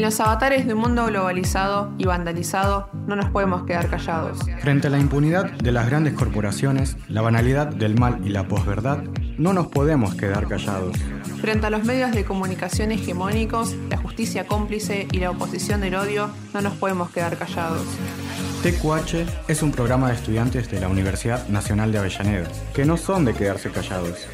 En los avatares de un mundo globalizado y vandalizado, no nos podemos quedar callados. Frente a la impunidad de las grandes corporaciones, la banalidad del mal y la posverdad, no nos podemos quedar callados. Frente a los medios de comunicación hegemónicos, la justicia cómplice y la oposición del odio, no nos podemos quedar callados. TQH es un programa de estudiantes de la Universidad Nacional de Avellaneda, que no son de quedarse callados.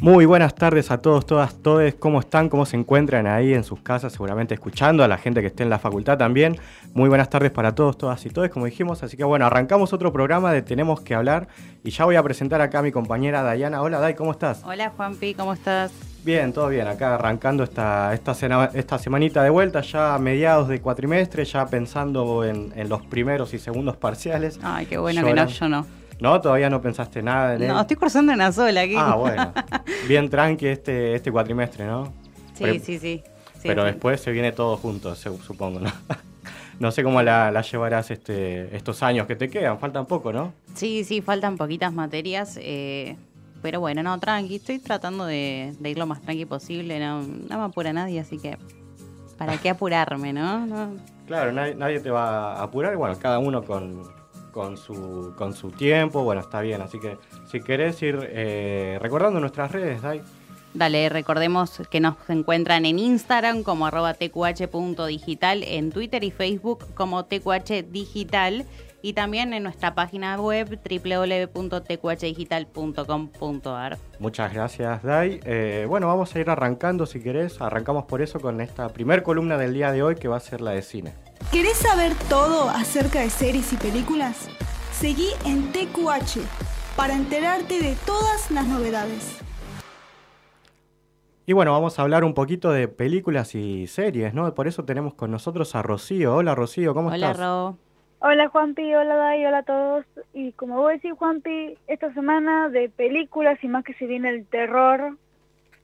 Muy buenas tardes a todos, todas, todes. ¿Cómo están? ¿Cómo se encuentran ahí en sus casas? Seguramente escuchando a la gente que esté en la facultad también. Muy buenas tardes para todos, todas y todos, como dijimos. Así que bueno, arrancamos otro programa de Tenemos que hablar. Y ya voy a presentar acá a mi compañera Dayana. Hola, Day, ¿cómo estás? Hola, Juanpi, ¿cómo estás? Bien, todo bien. Acá arrancando esta, esta, esta semanita de vuelta, ya a mediados de cuatrimestre, ya pensando en, los primeros y segundos parciales. Ay, qué bueno que no, yo no. ¿No? ¿Todavía no pensaste nada en No, estoy cursando una sola aquí. Ah, bueno. Bien tranqui este, este cuatrimestre, ¿no? Sí, sí, sí, Pero después se viene todo junto, supongo, ¿no? no sé cómo la, llevarás este, estos años que te quedan, faltan poco, ¿no? Sí, sí, faltan poquitas materias. Eh, pero bueno, no, tranqui, estoy tratando de, ir lo más tranqui posible, no, no me apura nadie, así que ¿para qué apurarme, no? no. Claro, nadie, nadie, te va a apurar, bueno, cada uno con, con su, con su tiempo, bueno, está bien. Así que si querés ir eh, recordando nuestras redes, Dai. Dale, recordemos que nos encuentran en Instagram como arroba tqh.digital, en Twitter y Facebook como tqhdigital y también en nuestra página web www.tqhdigital.com.ar. Muchas gracias, Dai. Eh, bueno, vamos a ir arrancando si querés. Arrancamos por eso con esta primer columna del día de hoy que va a ser la de cine. ¿Querés saber todo acerca de series y películas? Seguí en TQH para enterarte de todas las novedades. Y bueno, vamos a hablar un poquito de películas y series, ¿no? Por eso tenemos con nosotros a Rocío. Hola Rocío, ¿cómo estás? Hola Ro. Hola Juanpi, hola Dai, hola a todos. Y como voy a decir Juanpi, esta semana de películas y más que se viene el terror.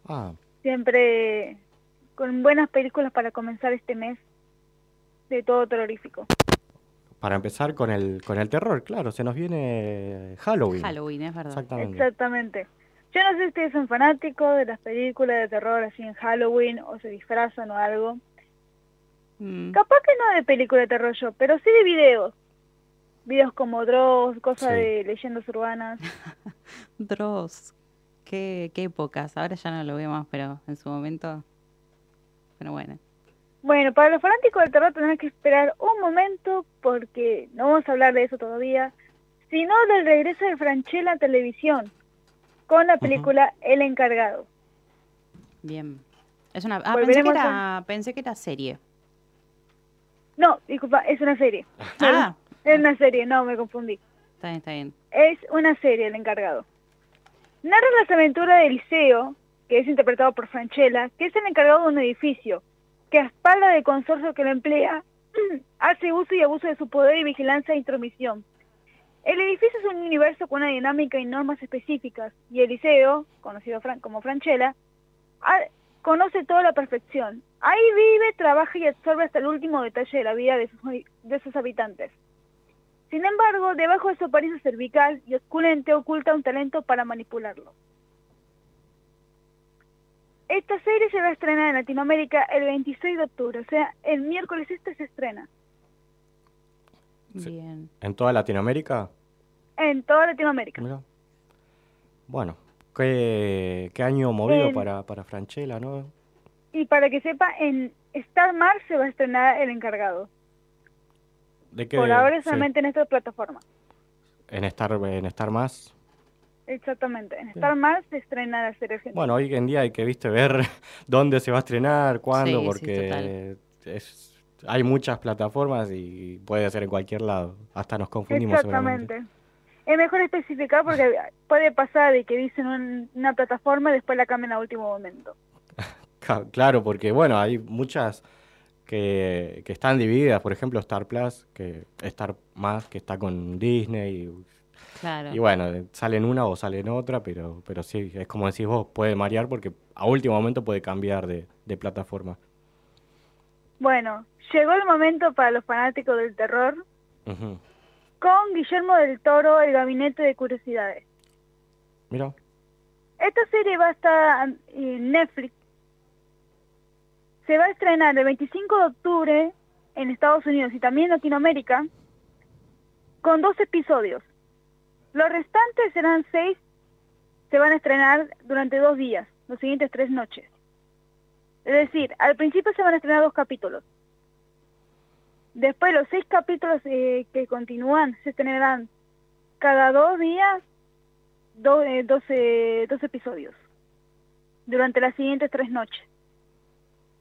Ah. Siempre con buenas películas para comenzar este mes de todo terrorífico. Para empezar con el, con el terror, claro, se nos viene Halloween. Halloween, es verdad. Exactamente. Exactamente. Yo no sé si ustedes son fanáticos de las películas de terror así en Halloween o se disfrazan o algo. Mm. Capaz que no de película de terror yo, pero sí de videos. Videos como Dross, cosas de leyendas urbanas. Dross, qué, qué épocas. Ahora ya no lo veo más, pero en su momento... Pero bueno. Bueno, para los fanáticos del terror tenemos que esperar un momento porque no vamos a hablar de eso todavía, sino del regreso de Franchella a televisión con la película El Encargado. Bien. Es una ah, pensé que, era, pensé que era serie. No, disculpa, es una serie. Ah. Es una serie, no, me confundí. Está bien, está bien. Es una serie, El Encargado. Narra las aventuras de Eliseo, que es interpretado por Franchella, que es el encargado de un edificio que a espalda del consorcio que lo emplea, hace uso y abuso de su poder y vigilancia e intromisión. El edificio es un universo con una dinámica y normas específicas, y Eliseo, conocido como Franchella, conoce toda la perfección. Ahí vive, trabaja y absorbe hasta el último detalle de la vida de sus, de sus habitantes. Sin embargo, debajo de su apariencia cervical y osculente oculta un talento para manipularlo. Esta serie se va a estrenar en Latinoamérica el 26 de octubre, o sea, el miércoles este se estrena. Bien. ¿En toda Latinoamérica? En toda Latinoamérica. Bueno, qué, año movido para, para Franchella, ¿no? Y para que sepa, en Star Mars se va a estrenar El Encargado. ¿De qué? Por ahora solamente en esta plataforma. ¿En Star, en Star Más? Exactamente. En Star Más se estrena la serie Bueno, hoy en día hay que, viste, ver dónde se va a estrenar, cuándo, porque es, hay muchas plataformas y puede ser en cualquier lado. Hasta nos confundimos. Exactamente. Es mejor especificar porque puede pasar de que dicen una plataforma y después la cambian a último momento. Claro, porque bueno, hay muchas que, que, están divididas, por ejemplo Star Plus, que Star Más, que está con Disney. Y, bueno, salen una o salen otra, pero, pero sí, es como decís vos, puede marear porque a último momento puede cambiar de, plataforma. Bueno, llegó el momento para los fanáticos del terror con Guillermo del Toro, El Gabinete de Curiosidades. Mira. Esta serie va a estar en Netflix se va a estrenar el 25 de octubre en Estados Unidos y también en Latinoamérica con dos episodios. Los restantes serán seis, se van a estrenar durante dos días, los siguientes tres noches. Es decir, al principio se van a estrenar dos capítulos. Después los seis capítulos eh, que continúan se estrenarán cada dos días eh, dos episodios durante las siguientes tres noches.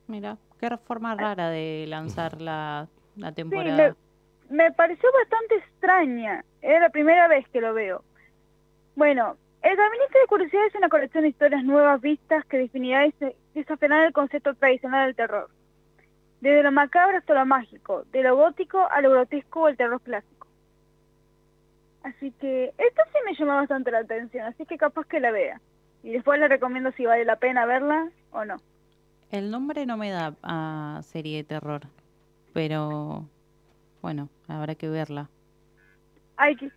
Mira, qué forma rara de lanzar la, temporada. me, pareció bastante extraña. Era la primera vez que lo veo. Bueno, El Gabinete de Curiosidades es una colección de historias nuevas vistas que definirá y desafiarán el concepto tradicional del terror. Desde lo macabro hasta lo mágico, de lo gótico a lo grotesco o el terror clásico. Así que esto sí me llamó bastante la atención, así que capaz que la vea. Y después le recomiendo si vale la pena verla o no. El nombre no me da a serie de terror, pero bueno, habrá que verla. Hay que,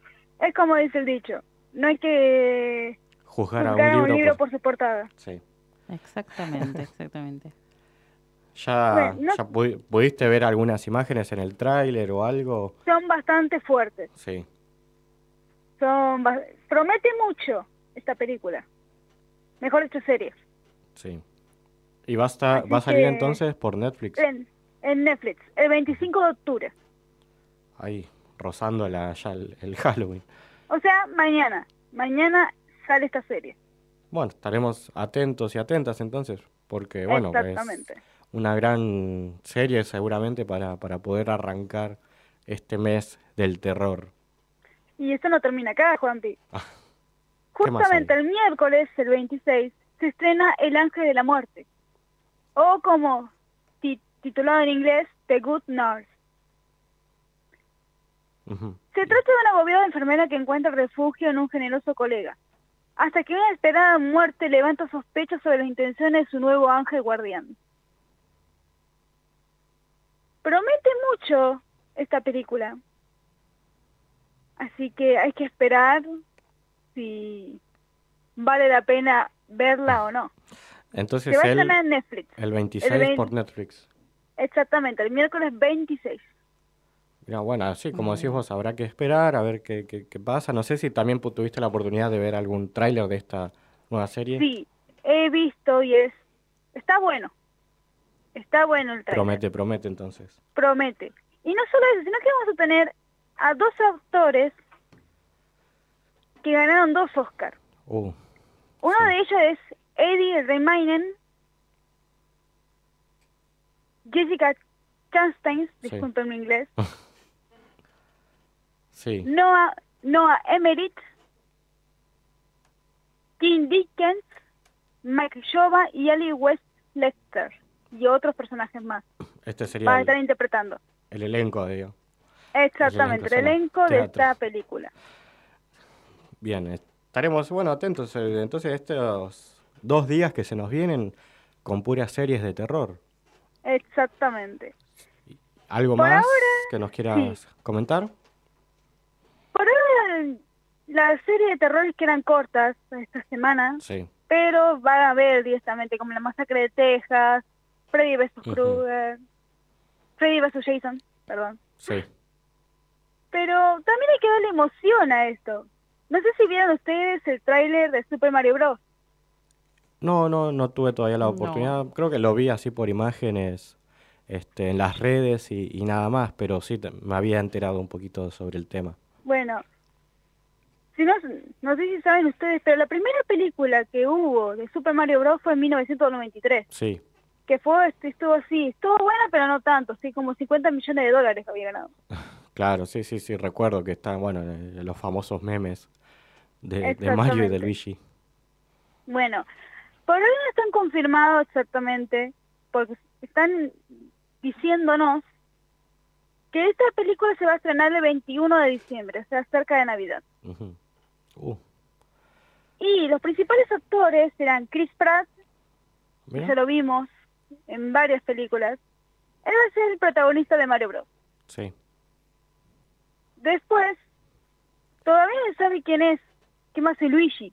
es como dice el dicho, no hay que juzgar, a un libro, por... su portada. Sí. Exactamente, exactamente. ¿Ya, pudiste ver algunas imágenes en el tráiler o algo? Son bastante fuertes. Sí. Son promete mucho esta película. Mejor hecho series. Sí. ¿Y va a, estar, va a salir entonces por Netflix? En, Netflix, el 25 de octubre. Ahí, rozando ya el, Halloween. O sea, mañana. Mañana sale esta serie. Bueno, estaremos atentos y atentas entonces, porque bueno, es una gran serie seguramente para, para poder arrancar este mes del terror. Y esto no termina acá, Juanpi. Ah, Justamente el miércoles, el 26, se estrena El Ángel de la Muerte o como titulado en inglés The Good Nurse. Se trata de una agobiada enfermera que encuentra refugio en un generoso colega, hasta que una esperada muerte levanta sospechas sobre las intenciones de su nuevo ángel guardián. Promete mucho esta película, así que hay que esperar si vale la pena verla o no. Entonces el, en Netflix. El 26 por Netflix. Exactamente, el miércoles 26. Mira, bueno, sí, como decís vos, habrá que esperar a ver qué, qué, pasa. No sé si también tuviste la oportunidad de ver algún tráiler de esta nueva serie. Sí, he visto y es... Está bueno. Está bueno el tráiler. Promete, promete entonces. Promete. Y no solo eso, sino que vamos a tener a dos actores que ganaron dos Oscars. Uh, Uno de ellos es Eddie Remainen, Jessica Chastain, disculpen mi inglés, sí. Noah, Noah Emmerich, Tim Dickens, Mike Shova y Ali West Lester y otros personajes más. Este sería a estar interpretando. El elenco, de Exactamente, el elenco, de esta película. Bien, estaremos, bueno, atentos. Eh, entonces, estos dos días que se nos vienen con puras series de terror. Exactamente. ¿Algo más que nos quieras comentar? Por ahora las series de terror que eran cortas esta semana, sí. pero van a ver directamente como La Masacre de Texas, Freddy vs. Krueger, Freddy vs. Jason, perdón. Sí. Pero también hay que darle emoción a esto. No sé si vieron ustedes el tráiler de Super Mario Bros. No, no, no tuve todavía la oportunidad. Creo que lo vi así por imágenes este, en las redes y, nada más, pero sí me había enterado un poquito sobre el tema. Bueno, si no, no sé si saben ustedes, pero la primera película que hubo de Super Mario Bros. fue en 1993. Sí. Que fue, este, estuvo así, estuvo buena, pero no tanto, así como 50 millones de dólares había ganado. Claro, sí, sí, sí, recuerdo que están, bueno, los famosos memes de, de Mario y de Luigi. Bueno, por ahora no están confirmados exactamente, porque están diciéndonos que esta película se va a estrenar el 21 de diciembre, o sea, cerca de Navidad. uh. Y los principales actores serán Chris Pratt, que se lo vimos en varias películas. Él va a ser el protagonista de Mario Bros. Sí. Después, todavía no sabe quién es, qué más es Luigi.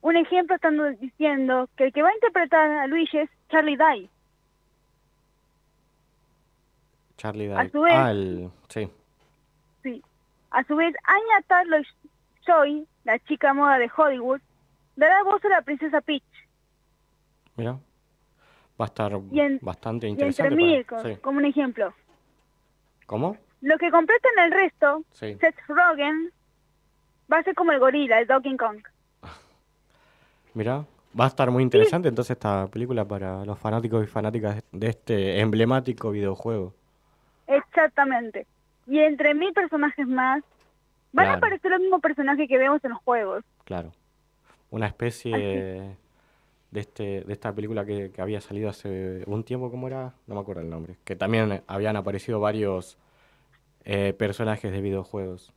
Un ejemplo están diciendo que el que va a interpretar a Luigi es Charlie Day. Charlie Day. A su vez, ah, sí. Sí. A su vez, Anya Taylor-Joy, la chica moda de Hollywood, dará voz a la princesa Peach. Mira, va a estar bastante interesante. Y entre como un ejemplo. ¿Cómo? Lo que completan el resto, Seth Rogen, va a ser como el gorila, el Donkey Kong. Mira, va a estar muy interesante entonces esta película para los fanáticos y fanáticas de este emblemático videojuego. Exactamente. Y entre mil personajes más, van a aparecer los mismos personajes que vemos en los juegos. Claro. Una especie de este de esta película que, que, había salido hace un tiempo, ¿cómo era? No me acuerdo el nombre. Que también habían aparecido varios eh, personajes de videojuegos.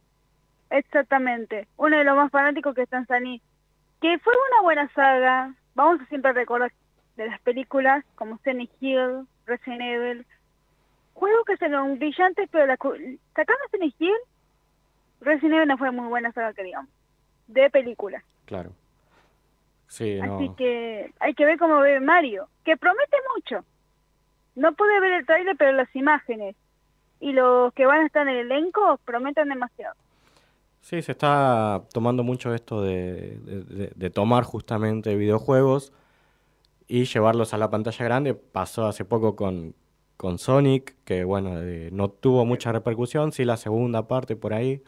Exactamente. Uno de los más fanáticos que están Sani. Que fue una buena saga. Vamos a siempre recordar de las películas como Silent Hill, Resident Evil. Juegos que son brillantes, pero la, sacando Silent Hill, Resident Evil no fue muy buena saga que digamos. De películas. Claro. Sí, Así que hay que ver cómo ve Mario, que promete mucho. No pude ver el trailer, pero las imágenes y los que van a estar en el elenco prometen demasiado. Sí, se está tomando mucho esto de, de, tomar justamente videojuegos y llevarlos a la pantalla grande. Pasó hace poco con, con Sonic, que bueno, eh, no tuvo mucha repercusión, sí la segunda parte por ahí.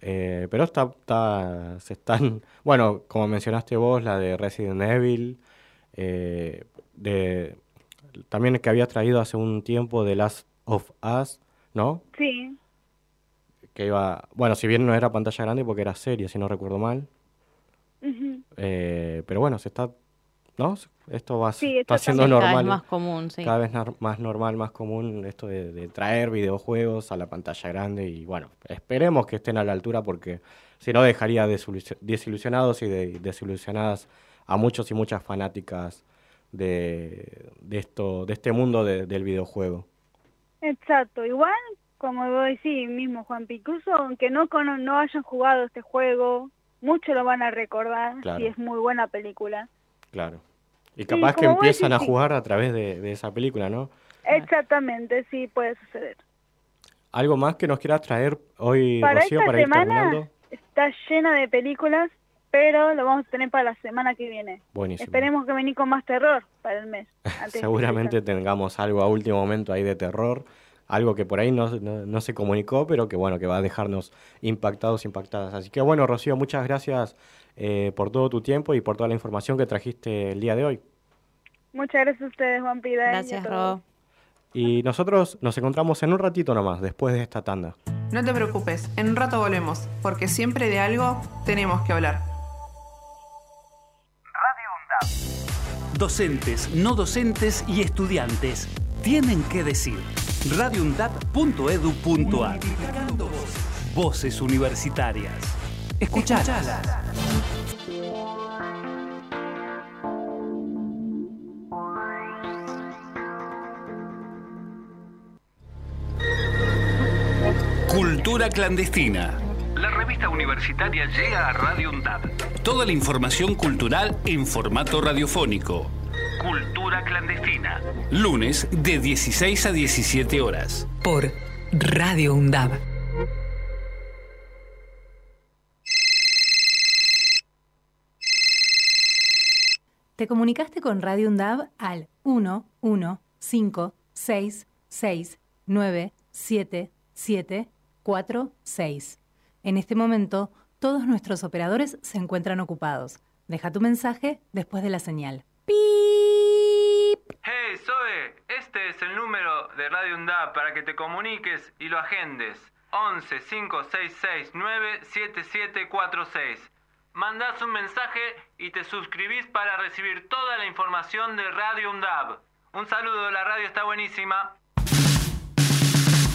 Eh, pero está, está, se están, bueno, como mencionaste vos, la de Resident Evil, eh, de, también que había traído hace un tiempo The Last of Us, ¿no? Sí. Que iba, bueno, si bien no era pantalla grande porque era serie, si no recuerdo mal. Eh, pero bueno, se está, ¿no? Esto va está siendo normal. Cada vez más común, sí. Cada vez más normal, más común esto de, traer videojuegos a la pantalla grande y bueno, esperemos que estén a la altura porque si no dejaría desilusionados y desilusionadas a muchos y muchas fanáticas de, de esto, de este mundo del videojuego. Exacto, igual, como vos decís mismo, Juan Picuso, aunque no, no hayan jugado este juego, mucho lo van a recordar y es muy buena película. Claro. Y capaz que empiezan a jugar a través de, esa película, ¿no? Exactamente, sí, puede suceder. ¿Algo más que nos quieras traer hoy, para Rocío, para ir terminando? Está llena de películas, pero lo vamos a tener para la semana que viene. Buenísimo. Esperemos que venir con más terror para el mes. Seguramente tengamos algo a último momento ahí de terror, algo que por ahí no, no, se comunicó, pero que bueno, que va a dejarnos impactados, impactadas. Así que bueno, Rocío, muchas gracias eh, por todo tu tiempo y por toda la información que trajiste el día de hoy. Muchas gracias a ustedes, Juan Pida. Gracias, Ro. Y nosotros nos encontramos en un ratito nomás, después de esta tanda. No te preocupes, en un rato volvemos, porque siempre de algo tenemos que hablar. Docentes, no docentes y estudiantes tienen que decir. radioundap.edu.ar Voces universitarias. Escuchalas. Cultura clandestina. La revista universitaria llega a Radio UNDAD. Toda la información cultural en formato radiofónico. Cultura clandestina. Lunes de 16 a 17 horas. Por Radio UNDAB. Te comunicaste con Radio UNDAB al 1 1 5 6 6 9 7 7 4 6. En este momento, todos nuestros operadores se encuentran ocupados. Deja tu mensaje después de la señal. ¡Pip! ¡Hey, Zoe! este es el número de Radio UNDAB para que te comuniques y lo agendes. 11 5669 7746. Mandás un mensaje y te suscribís para recibir toda la información de Radio UNDAB. Un saludo, la radio está buenísima.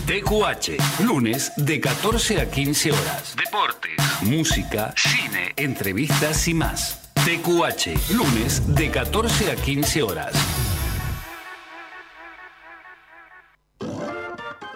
TQH, lunes de 14 a 15 horas. Deportes, música, cine, entrevistas y más. TQH, lunes de 14 a 15 horas.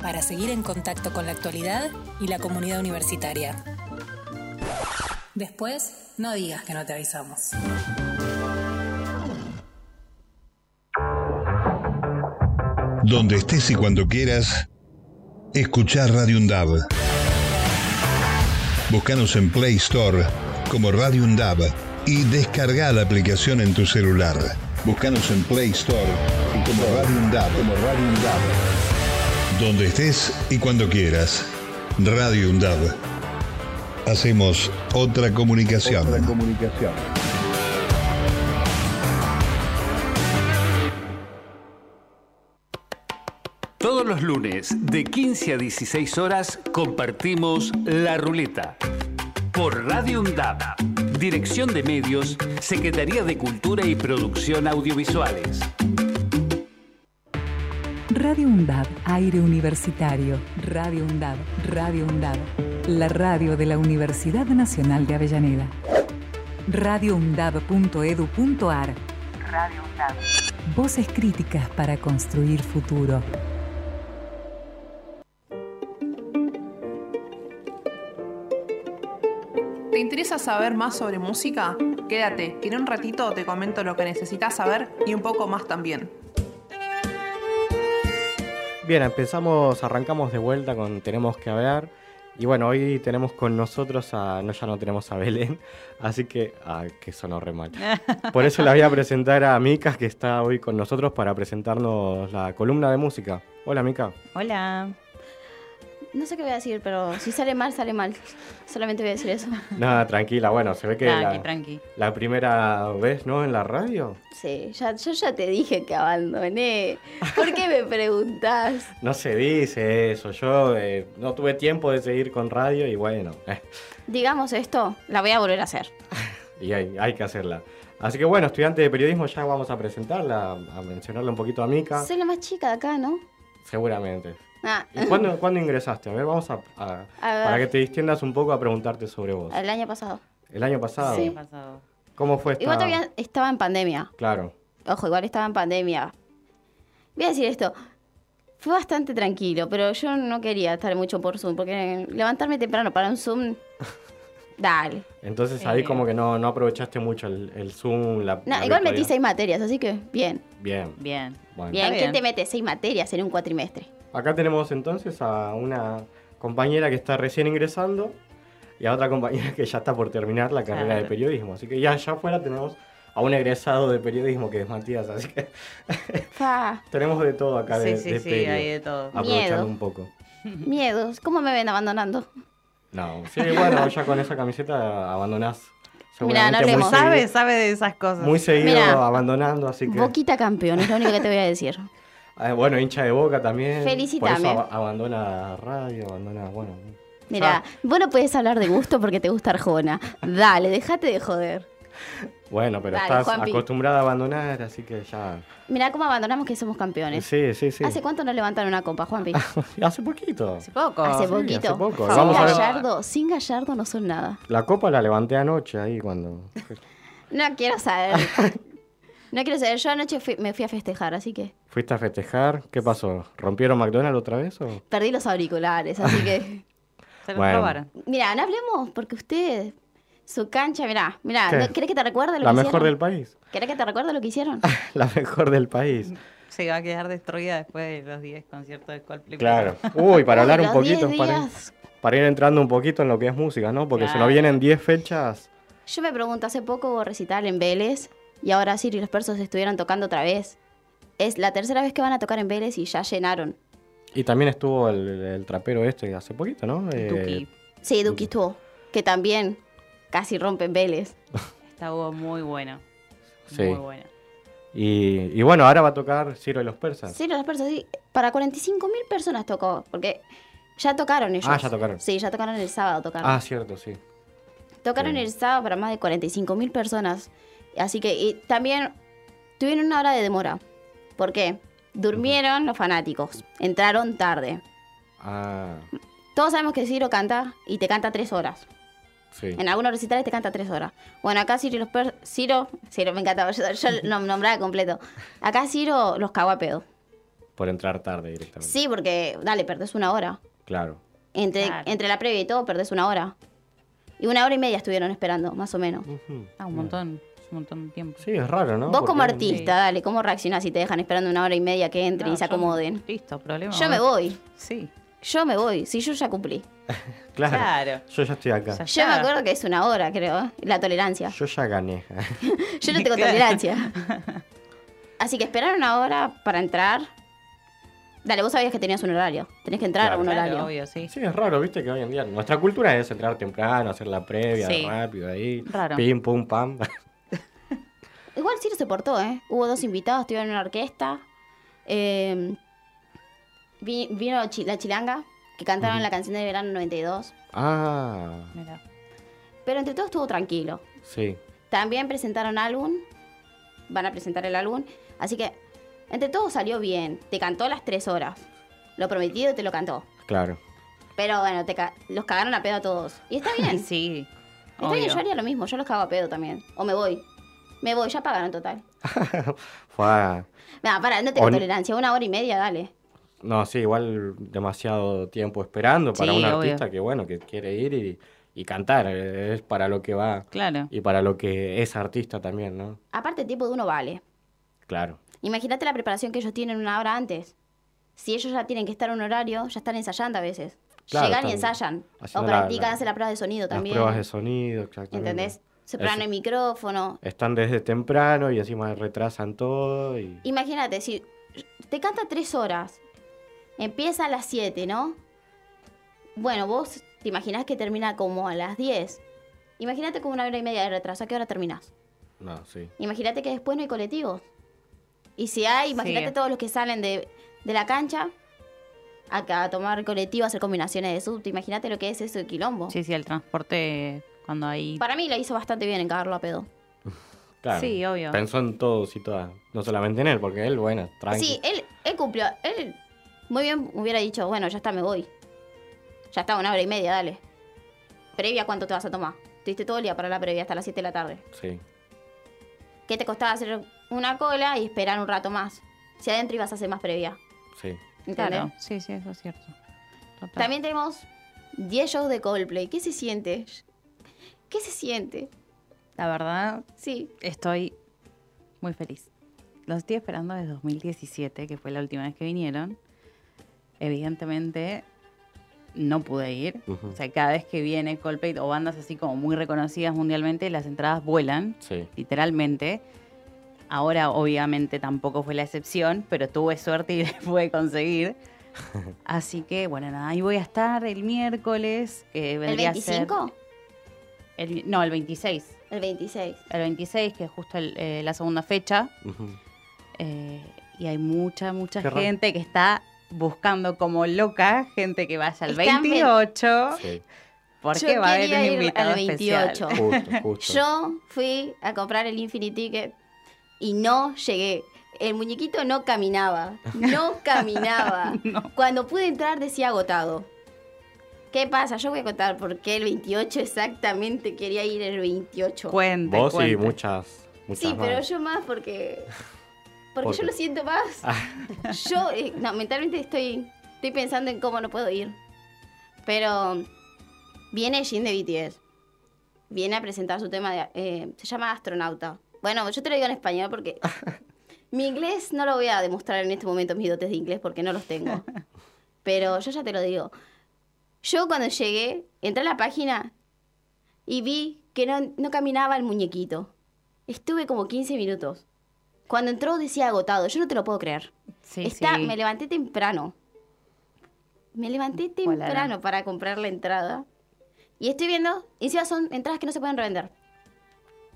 para seguir en contacto con la actualidad y la comunidad universitaria. Después, no digas que no te avisamos. Donde estés y cuando quieras, escuchar Radio Undab. Búscanos en Play Store como Radio Undab y descarga la aplicación en tu celular. Búscanos en Play Store como Radio Undab. Como Radio Undab. Donde estés y cuando quieras. Radio Undab. Hacemos otra comunicación. Otra comunicación. Todos los lunes de 15 a 16 horas compartimos La Ruleta por Radio UNDAB, Dirección de Medios, Secretaría de Cultura y Producción Audiovisuales. Radio UNDAB, aire universitario. Radio UNDAB, Radio UNDAB, la radio de la Universidad Nacional de Avellaneda. radioundab.edu.ar Radio UNDAB. Voces críticas para construir futuro. ¿Te interesa saber más sobre música? Quédate, que en un ratito te comento lo que necesitas saber y un poco más también. Bien, empezamos, arrancamos de vuelta con Tenemos que hablar. Y bueno, hoy tenemos con nosotros a. No, ya no tenemos a Belén, así que. Ah, que sonó re mal. Por eso la voy a presentar a Mika, que está hoy con nosotros para presentarnos la columna de música. Hola, Mika. Hola. No sé qué voy a decir, pero si sale mal, sale mal. Solamente voy a decir eso. Nada, tranquila, bueno, se ve que Tranqui, la, tranqui. la primera vez, ¿no? En la radio. Sí, ya, yo ya te dije que abandoné. ¿Por qué me preguntas? No se dice eso. Yo eh, no tuve tiempo de seguir con radio y bueno, eh, Digamos esto, la voy a volver a hacer. y hay, hay que hacerla. Así que bueno, estudiante de periodismo, ya vamos a presentarla, a mencionarle un poquito a Mika. Soy la más chica de acá, ¿no? Seguramente. Ah, ¿Y cuándo, cuándo ingresaste? A ver, vamos a, a- A ver. para que te distiendas un poco a preguntarte sobre vos. el año pasado. El año pasado. Sí. ¿Cómo fue esta? Igual todavía estaba en pandemia. Claro. Ojo, igual estaba en pandemia. Voy a decir esto. Fue bastante tranquilo, pero yo no quería estar mucho por Zoom, porque levantarme temprano para un Zoom. Dale. Entonces ahí como que no, no aprovechaste mucho el, el Zoom, la, No, la igual metí seis materias, así que bien. Bien. Bien. Bueno. Bien, ¿quién te mete seis materias en un cuatrimestre? Acá tenemos entonces a una compañera que está recién ingresando y a otra compañera que ya está por terminar la carrera de periodismo. Así que ya allá afuera tenemos a un egresado de periodismo que es Matías, así que tenemos de todo acá de, Sí, sí, de sí, hay de todo. Aprovechando Miedo. un poco. miedos. ¿Cómo me ven abandonando? No, sí, bueno, ya con esa camiseta abandonás. Mirá, no seguido- Sabe, sabe de esas cosas. Muy seguido Mirá. abandonando, así que. Boquita campeón, es lo único que te voy a decir. Ah, bueno, hincha de boca también. Felicítame. Por eso ab- abandona radio, abandona. Bueno. Mira, Ah, vos no puedes hablar de gusto porque te gusta Arjona. Dale, déjate de joder. bueno, pero Dale, estás Juanpi. acostumbrada a abandonar, así que ya. Mira cómo abandonamos que somos campeones. Sí, sí, sí. ¿Hace cuánto no levantan una copa, Juanpi? Hace poquito. Hace poco. Hace sí, poquito. hace poco. Sin Vamos a ver. Gallardo, sin Gallardo no son nada. La copa la levanté anoche ahí cuando. No quiero saber. No quiero saber. Yo anoche fui- me fui a festejar, así que ¿Fuiste a festejar? ¿Qué pasó? ¿Rompieron McDonald's otra vez o? perdí los auriculares, así que. Se los Bueno. robaron. Mira, no hablemos porque usted, su cancha, mira, mira, ¿Qué? ¿no- ¿querés que te recuerde lo La que mejor hicieron? del país. ¿Querés que te recuerde lo que hicieron? La mejor del país. Se va a quedar destruida después de los 10 conciertos de Coldplay. Claro. Uy, para hablar un poquito, 10 para, días. para ir entrando un poquito en lo que es música, ¿no? Porque se nos Claro. vienen 10 fechas. Yo me pregunto, hace poco hubo recital en Vélez y ahora Siri y los Persos estuvieron tocando otra vez. Es la tercera vez que van a tocar en Vélez y ya llenaron. Y también estuvo el, el trapero este hace poquito, ¿no? Eh, Duki. Sí, Duki estuvo, que también casi rompen Vélez. Estuvo muy bueno. Sí. Muy bueno. y, y bueno, ahora va a tocar Ciro y los Persas. Siri y los Persos, sí, para 45 mil personas tocó, porque ya tocaron ellos. Ah, ya tocaron. Sí, ya tocaron el sábado, tocaron. Ah, cierto, sí. Tocaron Sí. el sábado para más de 45 mil personas. Así que y también tuvieron una hora de demora. ¿Por qué? Durmieron los fanáticos. Entraron tarde. Ah, Todos sabemos que Ciro canta y te canta tres horas. sí. En algunos recitales te canta tres horas. Bueno, acá Ciro y los per... Ciro... Ciro, me encantaba. Yo, yo lo nombraba completo. Acá Ciro los cagó a pedo. Por entrar tarde directamente. Sí, porque, dale, perdés una hora. Claro. Entre, Claro. entre la previa y todo, perdés una hora. Y una hora y media estuvieron esperando, más o menos. Ah, un montón. Un montón de tiempo. Sí, es raro, ¿no? Vos como Porque- artista, dale, ¿cómo reaccionás si te dejan esperando una hora y media que entren No, y se yo- acomoden? Listo, problema. Yo me voy, Sí. yo me voy, si yo ya cumplí. Claro. Claro. Yo ya estoy acá. Ya Yo me está. acuerdo que es una hora, creo, ¿eh? la tolerancia. Yo ya gané. Yo no tengo Claro. tolerancia. Así que esperar una hora para entrar. Dale, vos sabías que tenías un horario. Tenés que entrar Claro, a un Claro, horario. obvio, sí. Sí, es raro, viste que hoy en día nuestra cultura es entrar temprano, hacer la previa, Sí. rápido ahí. Raro. Pim, pum, pam. Igual Ciro se portó, ¿eh? Hubo dos invitados, estuvieron en una orquesta. Eh, vi- vino Chi- la Chilanga, que cantaron la canción de verano 92. ah, Mira. Pero entre todo estuvo tranquilo. sí. También presentaron álbum. Van a presentar el álbum. Así que, entre todo salió bien. Te cantó las tres horas. Lo prometido te lo cantó. Claro. Pero bueno, te ca- los cagaron a pedo a todos. Y está bien. Sí. Está bien, obvio. yo haría lo mismo. Yo los cago a pedo también. O me voy. Me voy, ya pagaron total. Fue para, no tengo tolerancia. Una hora y media, dale. No, sí, igual demasiado tiempo esperando para Sí, un obvio. artista que, bueno, que quiere ir y, y cantar. Es para lo que va Claro. y para lo que es artista también, ¿no? Aparte, el tiempo de uno vale. Claro. Imagínate la preparación que ellos tienen una hora antes. Si ellos ya tienen que estar en un horario, ya están ensayando a veces. Claro, Llegan y ensayan. O la- practican, la- hacen la prueba de sonido también. Las pruebas de sonido, exactamente. ¿Entendés? Se Eso. el micrófono. Están desde temprano y encima retrasan todo y... Imagínate, si te canta tres horas, empieza a las 7, ¿no? Bueno, vos te imaginás que termina como a las 10. Imagínate como una hora y media de retraso. ¿A qué hora terminás? No, sí. Imagínate que después no hay colectivos. Y si hay, imagínate Sí. todos los que salen de, de la cancha acá a tomar colectivo, a hacer combinaciones de subte. Imagínate lo que es eso de quilombo. Sí, sí, el transporte cuando. Para mí la hizo bastante bien en cagarlo a pedo. Claro. Sí, obvio. Pensó en todos y todas. No solamente en él, porque él, bueno, tranqui. Sí, él, él cumplió. Él muy bien hubiera dicho, bueno, ya está, me voy. Ya está, una hora y media, dale. Previa, ¿cuánto te vas a tomar? Tuviste todo el día para la previa, hasta las 7 de la tarde. Sí. ¿Qué te costaba hacer una cola y esperar un rato más? Si adentro ibas a hacer más previa. Sí. Claro, sí, sí, eso es cierto. Total. También tenemos 10 shows de Coldplay. ¿Qué se siente? ¿Qué se siente? La verdad, Sí. estoy muy feliz. Los estoy esperando desde 2017, que fue la última vez que vinieron. Evidentemente, no pude ir. O sea, cada vez que viene Coldplay o bandas así como muy reconocidas mundialmente, las entradas vuelan, Sí. literalmente. Ahora, obviamente, tampoco fue la excepción, pero tuve suerte y le pude conseguir. Así que, bueno, nada, ahí voy a estar el miércoles, que ¿El vendría a ser... 25? el- no, el 26. El 26. El 26, que es justo el- eh, la segunda fecha. Eh, y hay mucha, mucha Qué raro. gente que está buscando como loca, gente que vaya al Están ven- 28, Sí. porque Yo va a haber un ir invitado al 28. especial. Justo, justo. Yo fui a comprar el Infinity Ticket y no llegué. El muñequito no caminaba. No caminaba. No. Cuando pude entrar decía agotado. ¿Qué pasa? Yo voy a contar por qué el 28 exactamente quería ir el 28. Cuente, Vos y cuente. muchas, muchas sí, pero más. yo más porque. Porque ¿Por yo lo siento más. Yo, eh, no, mentalmente estoy, estoy pensando en cómo no puedo ir. Pero viene Jin de BTS. Viene a presentar su tema de. eh, se llama Astronauta. Bueno, yo te lo digo en español porque Mi inglés no lo voy a demostrar en este momento, mis dotes de inglés, porque no los tengo. Pero yo ya te lo digo. Yo cuando llegué, entré a la página y vi que no, no caminaba el muñequito. Estuve como 15 minutos. Cuando entró decía agotado. Yo no te lo puedo creer. Sí, Está, sí. Me levanté temprano. Me levanté temprano para comprar la entrada. Y estoy viendo, y encima son entradas que no se pueden revender.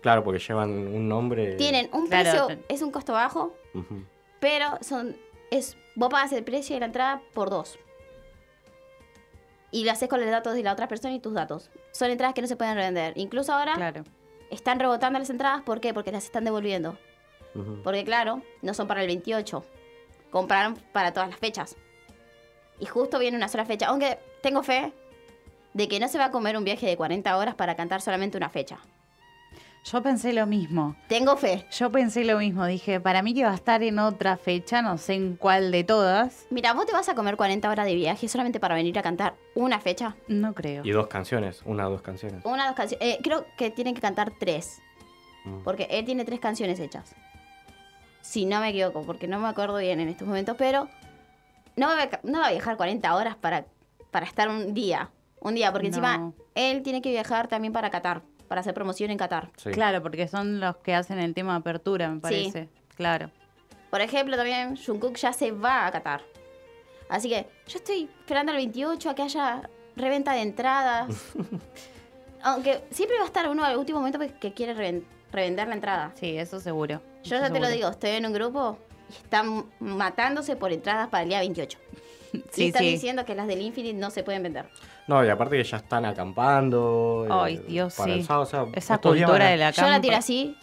Claro, porque llevan un nombre. Tienen un Claro, precio, es un costo bajo, pero son es vos pagas el precio de la entrada por dos. Y lo haces con los datos de la otra persona y tus datos. Son entradas que no se pueden revender. Incluso ahora Claro. están rebotando las entradas, ¿por qué? Porque las están devolviendo. Porque claro, no son para el 28. Compraron para todas las fechas. Y justo viene una sola fecha. Aunque tengo fe de que no se va a comer un viaje de 40 horas para cantar solamente una fecha. Yo pensé lo mismo. Tengo fe. Yo pensé lo mismo. Dije, para mí que va a estar en otra fecha, no sé en cuál de todas. Mira, vos te vas a comer 40 horas de viaje solamente para venir a cantar una fecha. No creo. Y dos canciones, una o dos canciones. Una o dos canciones. Eh, creo que tienen que cantar tres. Mm. Porque él tiene tres canciones hechas. Si no me equivoco, porque no me acuerdo bien en estos momentos, pero no va a, viaja- no va a viajar 40 horas para, para estar un día. Un día, porque encima él tiene que viajar también para Qatar, para hacer promoción en Qatar. Sí. Claro, porque son los que hacen el tema de apertura, me parece. Claro. Por ejemplo, también Jungkook ya se va a Qatar. Así que yo estoy esperando al 28 a que haya reventa de entradas. Aunque siempre va a estar uno al último momento que quiere reven- revender la entrada. Sí, eso seguro. Yo Eso ya te lo digo, estoy en un grupo y están matándose por entradas para el día 28. y Sí, están sí. diciendo que las del Infinite no se pueden vender. No, y aparte que ya están acampando. Ay, eh, Dios, para el sí. sábado, o sea, Esa cultura a- de la Yo la tiro así.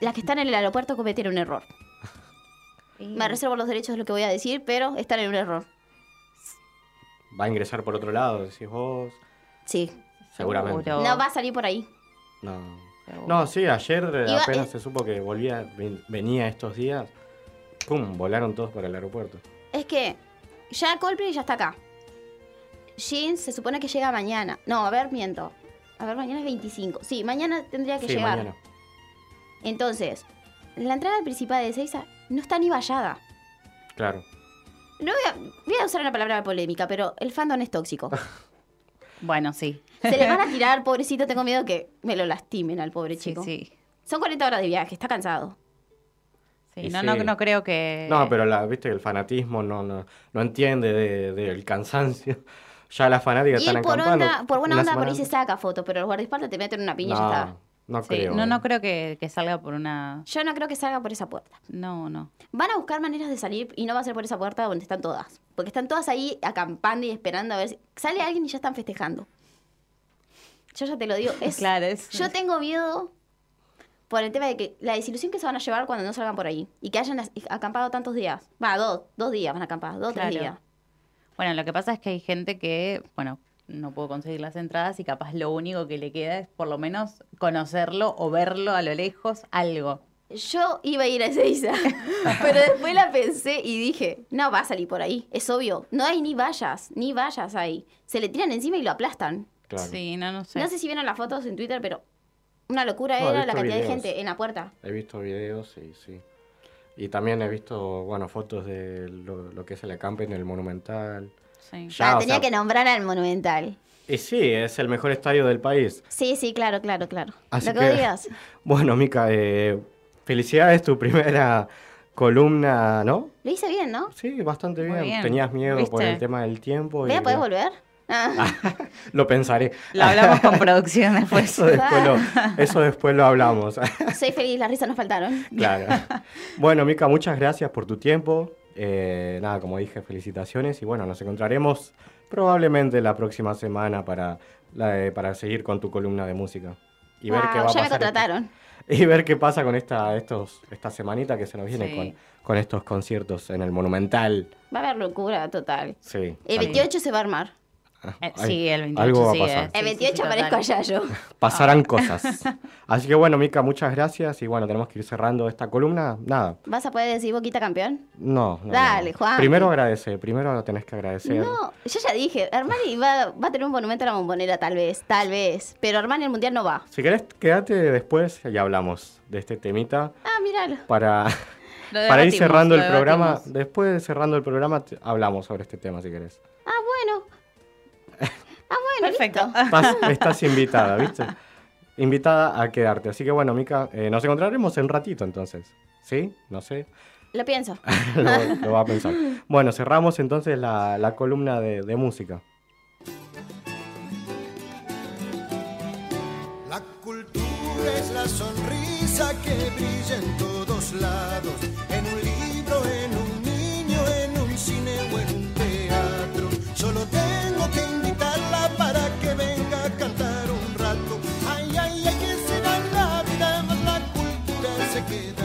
Las que están en el aeropuerto cometieron un error. Me reservo los derechos de lo que voy a decir, pero están en un error. Va a ingresar por otro lado, decís vos. Sí. Seguramente. Seguro. No va a salir por ahí. No. Seguro. No, sí, ayer Iba- apenas eh. se supo que volvía, ven- venía estos días. ¡Pum! Volaron todos para el aeropuerto. Es que ya Coldplay ya está acá. Jeans se supone que llega mañana. No, a ver, miento. A ver, mañana es 25. Sí, mañana tendría que sí, llegar. mañana. Entonces, la entrada principal de Seiza no está ni vallada. Claro. No voy a, voy a usar una palabra polémica, pero el fandom es tóxico. Bueno, sí. Se le van a tirar, pobrecito, tengo miedo que me lo lastimen al pobre Sí, chico. sí. Son 40 horas de viaje, está cansado. Sí, Y no, sí. no, no creo que... No, pero la, viste, el fanatismo no, no, no entiende de- del cansancio. Ya las fanáticas están por, acampando. onda, por buena una onda por ahí se saca foto, pero los guardaespaldas te meten una piña y ya No, está. no Sí, creo. no, no creo que, que salga por una... Yo no creo que salga por esa puerta. No, no. Van a buscar maneras de salir y no va a ser por esa puerta donde están todas. Porque están todas ahí acampando y esperando a ver si sale alguien y ya están festejando. Yo ya te lo digo. Es, Claro, es... Yo tengo miedo por el tema de que la desilusión que se van a llevar cuando no salgan por ahí. Y que hayan acampado tantos días. Va, dos, dos días van a acampar, dos, Claro. tres días. Bueno, lo que pasa es que hay gente que, bueno, no puedo conseguir las entradas y capaz lo único que le queda es por lo menos conocerlo o verlo a lo lejos, algo. Yo iba a ir a Ezeiza, pero después la pensé y dije, no va a salir por ahí, es obvio. No hay ni vallas, ni vallas ahí. Se le tiran encima y lo aplastan. Claro. Sí, no, no sé. No sé si vieron las fotos en Twitter, pero una locura No, era la cantidad de gente en la puerta. He visto videos, sí, sí. Y también he visto, bueno, fotos de lo, lo que es el acampe en el Monumental. Sí. Ya, ah, tenía sea, que nombrar al Monumental. Y sí, es el mejor estadio del país. Sí, sí, claro, claro, claro. Así Lo que, digas. Bueno, Mica, eh, felicidades, tu primera columna, ¿no? Lo hice bien, ¿no? Sí, bastante bien. bien. Tenías miedo por el tema del tiempo. ¿Voy y a poder bueno, volver? Ah, Lo pensaré. Lo hablamos con producción después. Eso después lo, eso después lo hablamos. soy feliz, las risas nos faltaron. claro. Bueno, Mica, muchas gracias por tu tiempo. Eh, nada, como dije, felicitaciones. Y bueno, nos encontraremos probablemente la próxima semana para, la- eh, para seguir con tu columna de música. Y ver qué va a ya me pasar. contrataron. Y ver qué pasa con esta, estos, esta semanita que se nos viene Sí. con, con estos conciertos en el Monumental. Va a haber locura total. Sí. El tal- 28 se va a armar. Eh, Ay, sí, el 28 algo va a pasar. eh, El sí, sí, 28 sí, aparezco total. allá yo. Pasarán cosas. Así que bueno, Mica, muchas gracias. Y bueno, tenemos que ir cerrando esta columna. Nada, ¿Vas a poder decir Boquita campeón? no. no, Dale, no. Juan. Primero agradece, primero lo tenés que agradecer. No, yo ya dije, Armani va, va a tener un monumento a la bombonera tal vez, tal vez. Pero Armani al mundial no va. Si querés, quédate después y hablamos de este temita Ah, míralo. para, Para ir cerrando el programa, después de cerrando el programa, hablamos sobre este tema si querés. Ah, bueno. Ah, bueno, Perfecto. listo. Estás, estás invitada, ¿viste? Invitada a quedarte. Así que bueno, Mica, eh, nos encontraremos en un ratito entonces. ¿Sí? No sé. Lo pienso. lo, lo va a pensar. Bueno, cerramos entonces la, la columna de, de música. La cultura es la sonrisa que brilla en todos lados, en un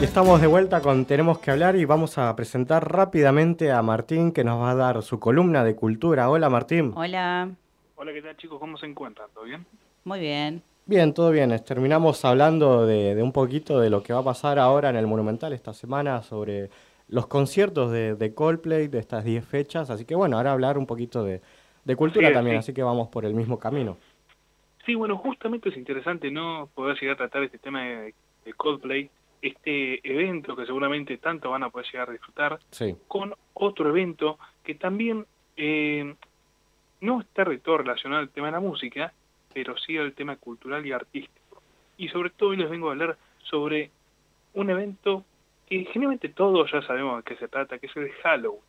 Y estamos de vuelta con Tenemos que hablar y vamos a presentar rápidamente a Martín que nos va a dar su columna de cultura. Hola Martín. Hola. Hola, ¿qué tal chicos? ¿Cómo se encuentran? ¿Todo bien? Muy bien. Bien, todo bien. Terminamos hablando de, de un poquito de lo que va a pasar ahora en el Monumental esta semana sobre los conciertos de, de Coldplay de estas 10 fechas. Así que bueno, ahora hablar un poquito de, de cultura también, sí. así que vamos por el mismo camino. Sí, bueno, justamente es interesante no poder llegar a tratar este tema de, de Coldplay, este evento que seguramente tanto van a poder llegar a disfrutar, Sí. con otro evento que también eh, no está de todo relacionado al tema de la música, pero sí al tema cultural y artístico. Y sobre todo hoy les vengo a hablar sobre un evento que generalmente todos ya sabemos de qué se trata, que es el Halloween.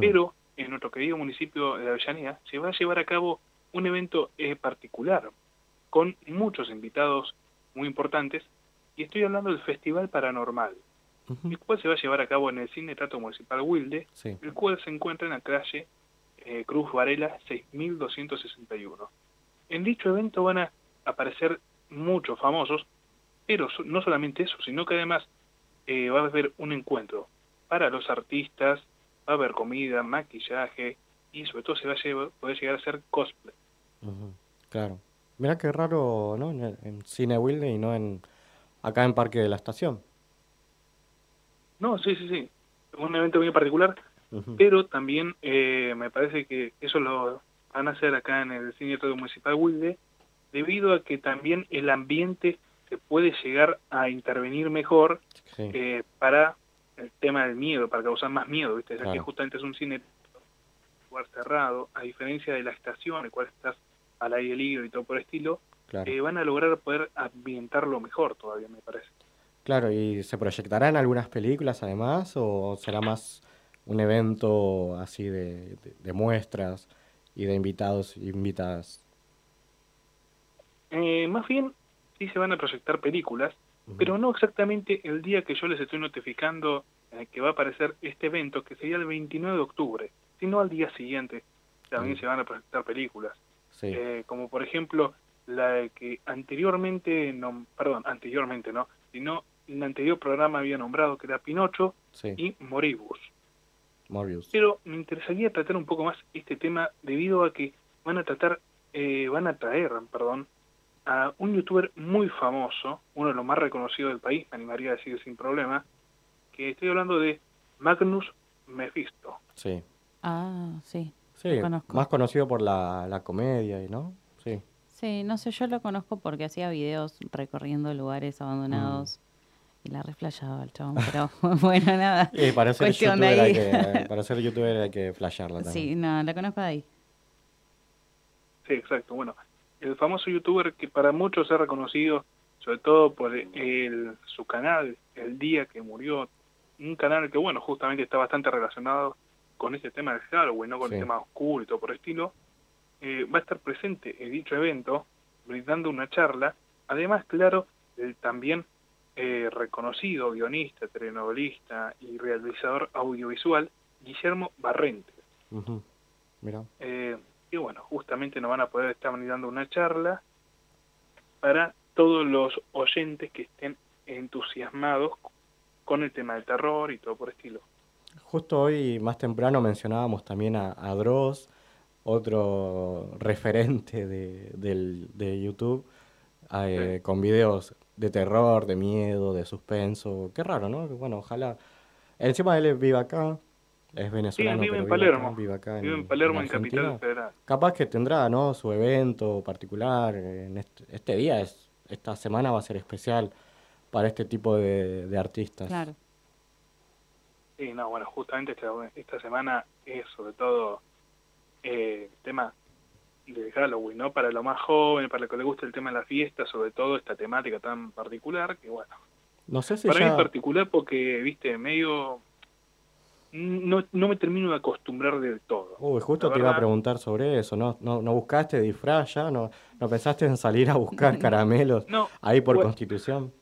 Pero en nuestro querido municipio de Avellaneda se va a llevar a cabo un evento eh, particular con muchos invitados muy importantes y estoy hablando del Festival Paranormal, el cual se va a llevar a cabo en el Cine Teatro Municipal Wilde, Sí. el cual se encuentra en la calle eh, Cruz Varela 6261. En dicho evento van a aparecer muchos famosos, pero no solamente eso, sino que además eh, va a haber un encuentro para los artistas, va a haber comida, maquillaje y sobre todo se va a llevar- poder llegar a hacer cosplay. Claro. Mirá qué raro, ¿no? En, en Cine Wilde y no en acá en Parque de la Estación. No, sí, sí, sí. Un evento muy particular, pero también eh, me parece que eso lo van a hacer acá en el Cine Teatro Municipal Wilde, debido a que también el ambiente se puede llegar a intervenir mejor Sí. eh, para el tema del miedo, para causar más miedo, ¿viste? Ya que justamente es un cine lugar cerrado, a diferencia de la estación, en el cual estás al aire libre y todo por el estilo, Claro. eh, van a lograr poder ambientarlo mejor todavía, me parece. Claro, ¿y se proyectarán algunas películas además o será más un evento así de, de- de muestras y de invitados y invitadas? Eh, más bien, sí se van a proyectar películas, pero no exactamente el día que yo les estoy notificando eh, que va a aparecer este evento, que sería el 29 de octubre, sino al día siguiente también se van a proyectar películas. Sí. Eh, como por ejemplo la que anteriormente, no, perdón, anteriormente no, sino en el anterior programa había nombrado que era Pinocho Sí. y Moribus. Morbius. Pero me interesaría tratar un poco más este tema debido a que van a tratar, eh, van a traer, perdón, a un youtuber muy famoso, uno de los más reconocidos del país, me animaría a decir sin problema, que estoy hablando de Magnus Mephisto. Sí. Ah, sí. Sí, conozco. más conocido por la, la comedia, y ¿no? Sí. No sé, yo lo conozco porque hacía videos recorriendo lugares abandonados Mm. y la reflejaba el chabón, pero bueno, nada. Y para ser, youtuber hay que, para ser youtuber hay que flashearla también. Sí, no, la conozco de ahí. Sí, exacto. Bueno, el famoso youtuber que para muchos es reconocido, sobre todo por el, su canal, El Día que Murió, un canal que, bueno, justamente está bastante relacionado con este tema del Halloween, ¿no? con Sí. el tema oscuro y todo por el estilo, eh, va a estar presente en dicho evento, brindando una charla, además, claro, del también eh, reconocido guionista, telenovelista y realizador audiovisual, Guillermo Barrente. Ujú. Mira. Eh, y bueno, justamente nos van a poder estar dando una charla para todos los oyentes que estén entusiasmados con el tema del terror y todo por el estilo. Justo hoy, más temprano, mencionábamos también a, a Dross, otro referente de, del- de YouTube, eh, con videos de terror, de miedo, de suspenso. Qué raro, ¿no? Bueno, ojalá. Encima él vive acá, es venezolano, vive pero en vive Palermo. acá, vive acá Vive en Palermo, en Argentina. Capital Federal. Capaz que tendrá, ¿no? Su evento particular. En este, este día, es, esta semana va a ser especial para este tipo de, de artistas. Claro. Sí, no, bueno, justamente esta, esta semana es sobre todo eh, el tema del Halloween, ¿no? Para lo más joven, para lo que le gusta el tema de la fiesta, sobre todo esta temática tan particular, que bueno, No sé si para mí ya... es particular porque, viste, medio... No, no me termino de acostumbrar del todo. Uy, justo La te iba a preguntar sobre eso, ¿no? ¿No, no buscaste disfraz ya? ¿No, ¿No pensaste en salir a buscar caramelos No, ahí por bueno. constitución?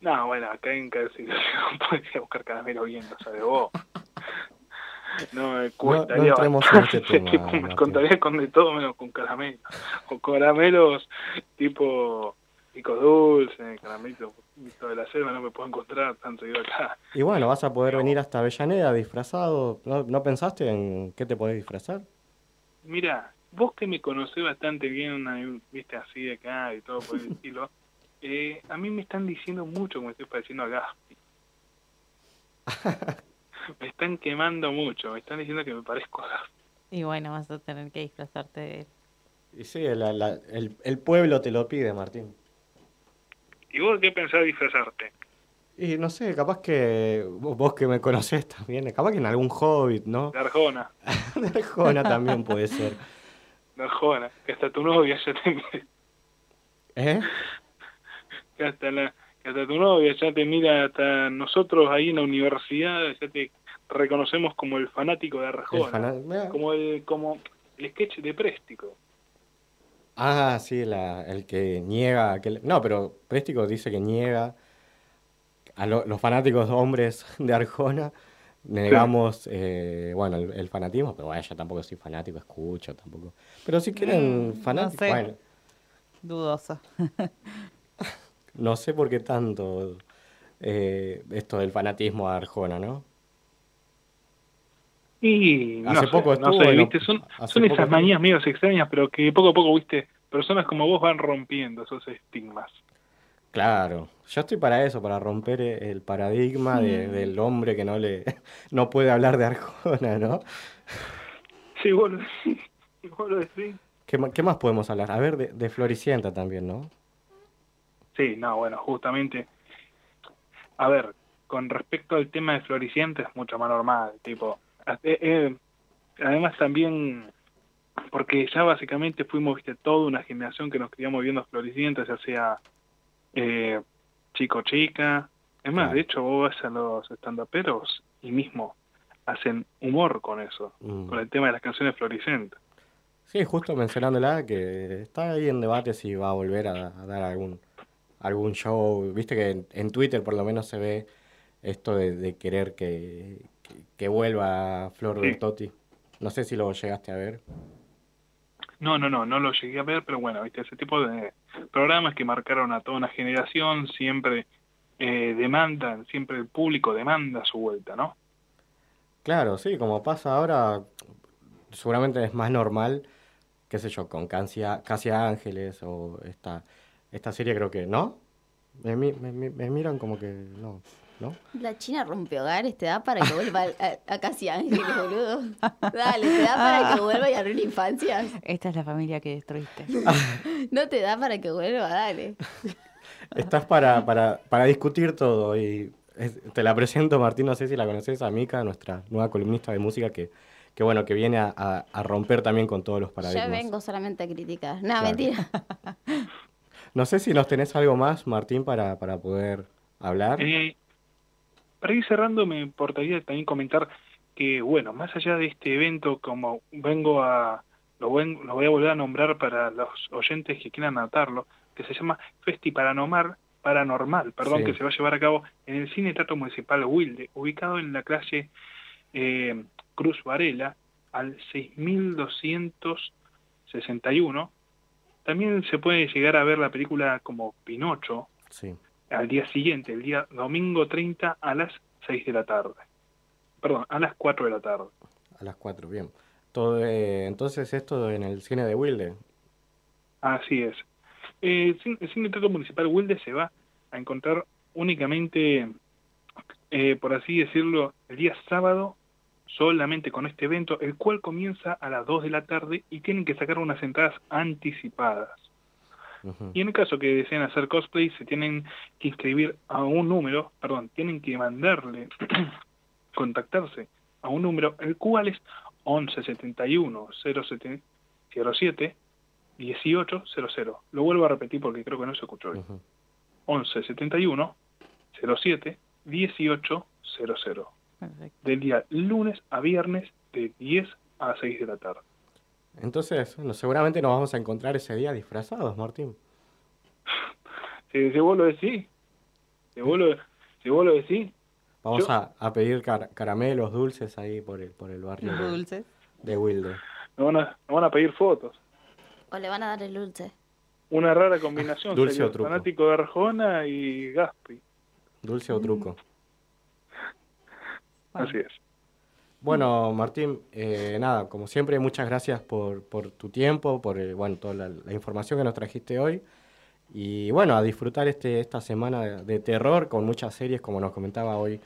No, bueno, acá en cada situación podés buscar caramelo bien, lo sabes vos. No me cuesta. no entremos en este tema, tipo, me contaría con de todo menos con caramelos. Con caramelos tipo picos dulces, caramelitos de la selva no me puedo encontrar tanto yo acá. Y bueno, vas a poder venir hasta Avellaneda disfrazado. ¿No, no pensaste en qué te podés disfrazar? Mira, vos que me conocés bastante bien, una- viste así de acá y todo por el estilo, eh, a mí me están diciendo mucho que me estoy pareciendo a Gaspi. me están quemando mucho, me están diciendo que me parezco a Gaspi. Y bueno, vas a tener que disfrazarte de él. Y sí, la- la- el, el pueblo te lo pide, Martín. ¿Y vos qué pensás disfrazarte? Y no sé, capaz que vos, vos que me conocés también, capaz que en algún hobbit, ¿no? De Arjona, De Arjona también puede ser. de Arjona, que hasta tu novia ya te, ¿Eh? que hasta la, que hasta tu novia ya te mira, hasta nosotros ahí en la universidad ya te reconocemos como el fanático de Arjona, El como el como el sketch de Préstico. Ah, sí, la, el que niega. Que, le- no, pero Préstico dice que niega a lo- los fanáticos hombres de Arjona. Negamos, eh, bueno, el, el fanatismo, pero bueno, yo tampoco soy fanático, escucho tampoco. Pero si quieren Mm, fanáticos, no sé. bueno, Dudoso. no sé por qué tanto eh, esto del fanatismo a Arjona, ¿no? Y no Hace sé, poco no estuvo sé, viste, son, son poco esas estuvo- manías medio extrañas, pero que poco a poco, viste, personas como vos van rompiendo esos estigmas. Claro, yo estoy para eso, para romper e- el paradigma de- del hombre que no le no puede hablar de Arjona, ¿no? Sí, vos lo, vos lo decís. ¿Qué, ma- qué más podemos hablar? A ver, de, de Floricienta también, ¿no? Sí, no, bueno, justamente. A ver, con respecto al tema de Floricienta es mucho más normal, tipo. Eh, eh, además también, porque ya básicamente fuimos, viste, toda una generación que nos criamos viendo Floricienta, ya sea eh, chico chica. Es más, Claro. de hecho, vos vas a los estandaperos y mismo hacen humor con eso, Mm. con el tema de las canciones Floricienta. Sí, justo mencionándola, que está ahí en debate si va a volver a, a dar algún, algún show. Viste que en, en Twitter por lo menos se ve esto de, de querer que, que, vuelva Flor Sí. Bertotti. No sé si lo llegaste a ver. No, no, no, no lo llegué a ver, pero bueno, viste, ese tipo de programas que marcaron a toda una generación siempre eh, demandan, siempre el público demanda su vuelta, ¿no? Claro, sí, como pasa ahora, seguramente es más normal, qué sé yo, con Casi, Casi Ángeles o esta, esta serie creo que, ¿no? Me- me- me miran como que no, ¿no? La China rompe hogares, te da para que vuelva a, a Casi Ángeles, boludo. Dale, te da para que vuelva y arruine infancias. Esta es la familia que destruiste. No te da para que vuelva, dale. Estás para, para, para discutir todo y es- te la presento, Martín, no sé si la conoces, a Mica, nuestra nueva columnista de música que, que bueno, que viene a, a- a romper también con todos los Yo paradigmas. vengo solamente a criticar. No, Claro. mentira. No sé si nos tenés algo más, Martín, para, para poder hablar. Eh, para ir cerrando, me importaría también comentar que, bueno, más allá de este evento, como vengo a, lo, ven- lo voy a volver a nombrar para los oyentes que quieran anotarlo, que se llama Festi Paranormal, Paranormal, perdón, Sí. que se va a llevar a cabo en el Cine Teatro Municipal Wilde, ubicado en la calle eh, Cruz Varela, al 6261. También se puede llegar a ver la película como Pinocho, Sí. Al día siguiente, el día domingo 30 a las 6 de la tarde. Perdón, a las 4 de la tarde. A las 4, bien. Todo, eh, entonces esto en el cine de Wilde. Así es. Eh, el cine- Teatro Municipal Wilde se va a encontrar únicamente, eh, por así decirlo, el día sábado solamente con este evento, el cual comienza a las 2 de la tarde y tienen que sacar unas entradas anticipadas. Y en el caso que deseen hacer cosplay, se tienen que inscribir a un número, perdón, tienen que mandarle contactarse a un número el cual es 11 71 07 07 1800. Lo vuelvo a repetir porque creo que no se escuchó bien. 11 71 07 1800. Del día lunes a viernes de 10 a 6 de la tarde. Entonces, bueno, seguramente nos vamos a encontrar ese día disfrazados, Martín. Si, si vos lo decís, si vos lo, si vos lo decís, Vamos Yo- a, a pedir car- caramelos dulces ahí por el, por el barrio de, Dulces. de Wilde. nos van, a, nos van a pedir fotos. O le van a dar el dulce. Una rara combinación. Dulce sería o truco. Fanático de Arjona y Gaspi. Dulce o truco. Así es. Bueno, Martín, eh, nada, como siempre, muchas gracias por, tu tiempo, por eh, bueno, toda la, la información que nos trajiste hoy. Y bueno, a disfrutar este, esta semana de, terror con muchas series, como nos comentaba hoy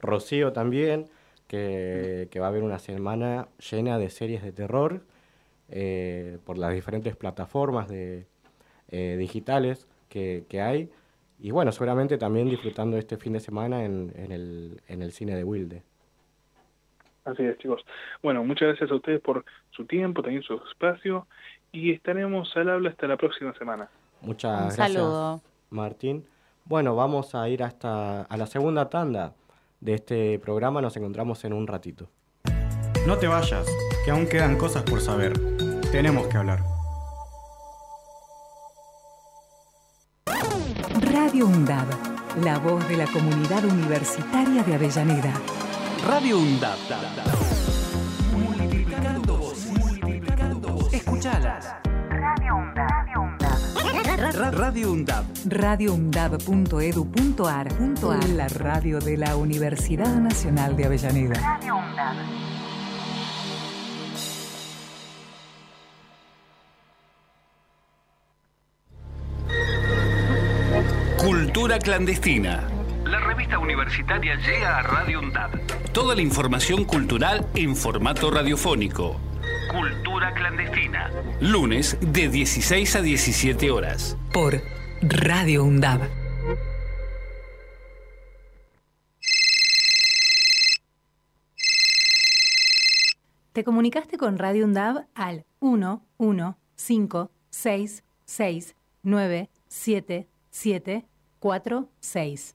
Rocío también, que, va a haber una semana llena de series de terror eh, por las diferentes plataformas de, eh, digitales que, hay. Y bueno, seguramente también disfrutando este fin de semana en, en el cine de Wilde. Así es, chicos. Bueno, muchas gracias a ustedes por su tiempo, también su espacio. Y estaremos al habla hasta la próxima semana. Muchas Un gracias, saludo. Martín. Bueno, vamos a ir hasta a la segunda tanda de este programa. Nos encontramos en un ratito. No te vayas, que aún quedan cosas por saber. Tenemos que hablar. Radio UNDAB, la voz de la comunidad universitaria de Avellaneda. Radio UNDAP. Multiplicando voces. Multiplicando voces. Escuchalas. Radio UNDAP. Radio UNDAP. radioundab.edu.ar, la radio de la Universidad Nacional de Avellaneda. Cultura clandestina. Revista universitaria llega a Radio UNDAP. Toda la información cultural en formato radiofónico. Cultura clandestina. Lunes de 16 a 17 horas. Por Radio UNDAB. Te comunicaste con Radio UNDAB al 1 1 5 6 6 9 7 7 4 6.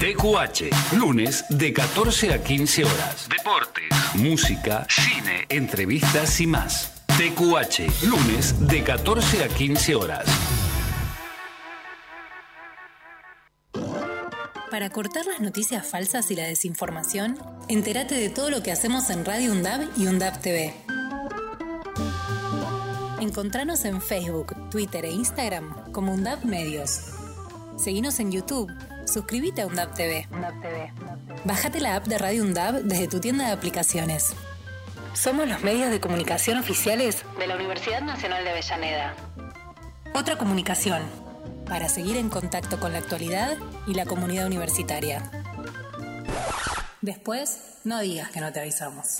TQH, lunes de 14 a 15 horas. Deportes, música, cine, entrevistas y más. TQH, lunes de 14 a 15 horas. Para cortar las noticias falsas y la desinformación, entérate de todo lo que hacemos en Radio UNDAB y UNDAB TV. Encontranos en Facebook, Twitter e Instagram como UNDAB Medios. Seguinos en YouTube. Suscríbete a UNDAB TV. Bájate la app de Radio UNDAB desde tu tienda de aplicaciones. Somos los medios de comunicación oficiales de la Universidad Nacional de Avellaneda. Otra comunicación para seguir en contacto con la actualidad y la comunidad universitaria. Después, no digas que no te avisamos.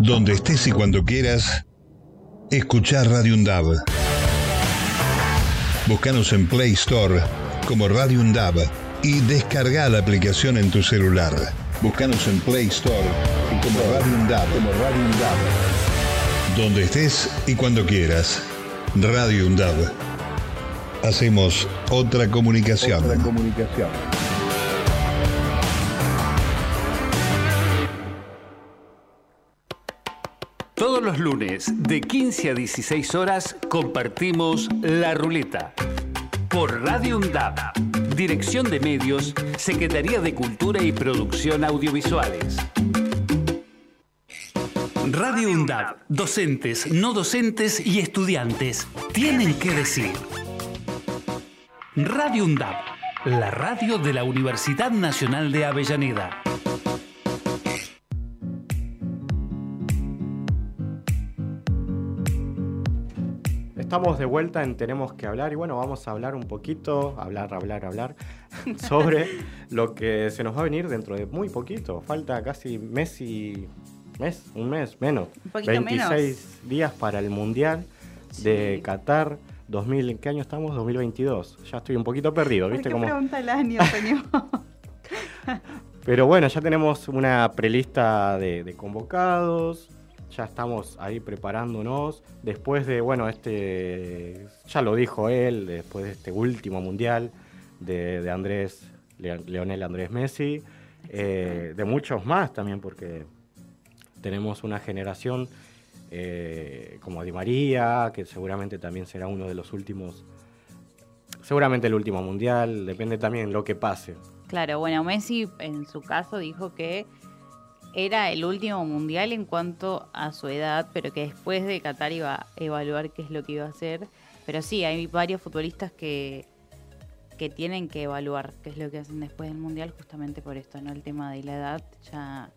Donde estés y cuando quieras, escuchar Radio Undab. Búscanos en Play Store como Radio Undab y descarga la aplicación en tu celular. Búscanos en Play Store como Radio Undab. Como Radio Undab. Donde estés y cuando quieras. Radio Undab. Hacemos otra comunicación. Otra comunicación. Lunes de 15 a 16 horas compartimos La Ruleta por Radio UNDAP. Dirección de Medios, Secretaría de Cultura y Producción Audiovisuales. Radio UNDAP. Docentes, no docentes y estudiantes tienen que decir. Radio UNDAP. la radio de la Universidad Nacional de Avellaneda. Estamos de vuelta en Tenemos que hablar y bueno, vamos a hablar un poquito, hablar, hablar, hablar, sobre lo que se nos va a venir dentro de muy poquito. Falta casi mes y... mes, un mes, menos. Un poquito 26 días para el Mundial de Qatar 2000, ¿en qué año estamos? 2022. Ya estoy un poquito perdido, ¿Por ¿viste? qué Como... pregunta el año, señor? Pero bueno, ya tenemos una prelista de, de convocados, ya estamos ahí preparándonos. Después de, bueno, este, ya lo dijo él, después de este último mundial de, de Andrés, Leo- Leonel Andrés Messi, eh, de muchos más también, porque tenemos una generación eh, como Di María, que seguramente también será uno de los últimos, seguramente el último mundial, depende también lo que pase. Claro, bueno, Messi en su caso dijo que era el último mundial en cuanto a su edad, pero que después de Qatar iba a evaluar qué es lo que iba a hacer. Pero sí, hay varios futbolistas que, que tienen que evaluar qué es lo que hacen después del mundial, justamente por esto, ¿no? El tema de la edad ya,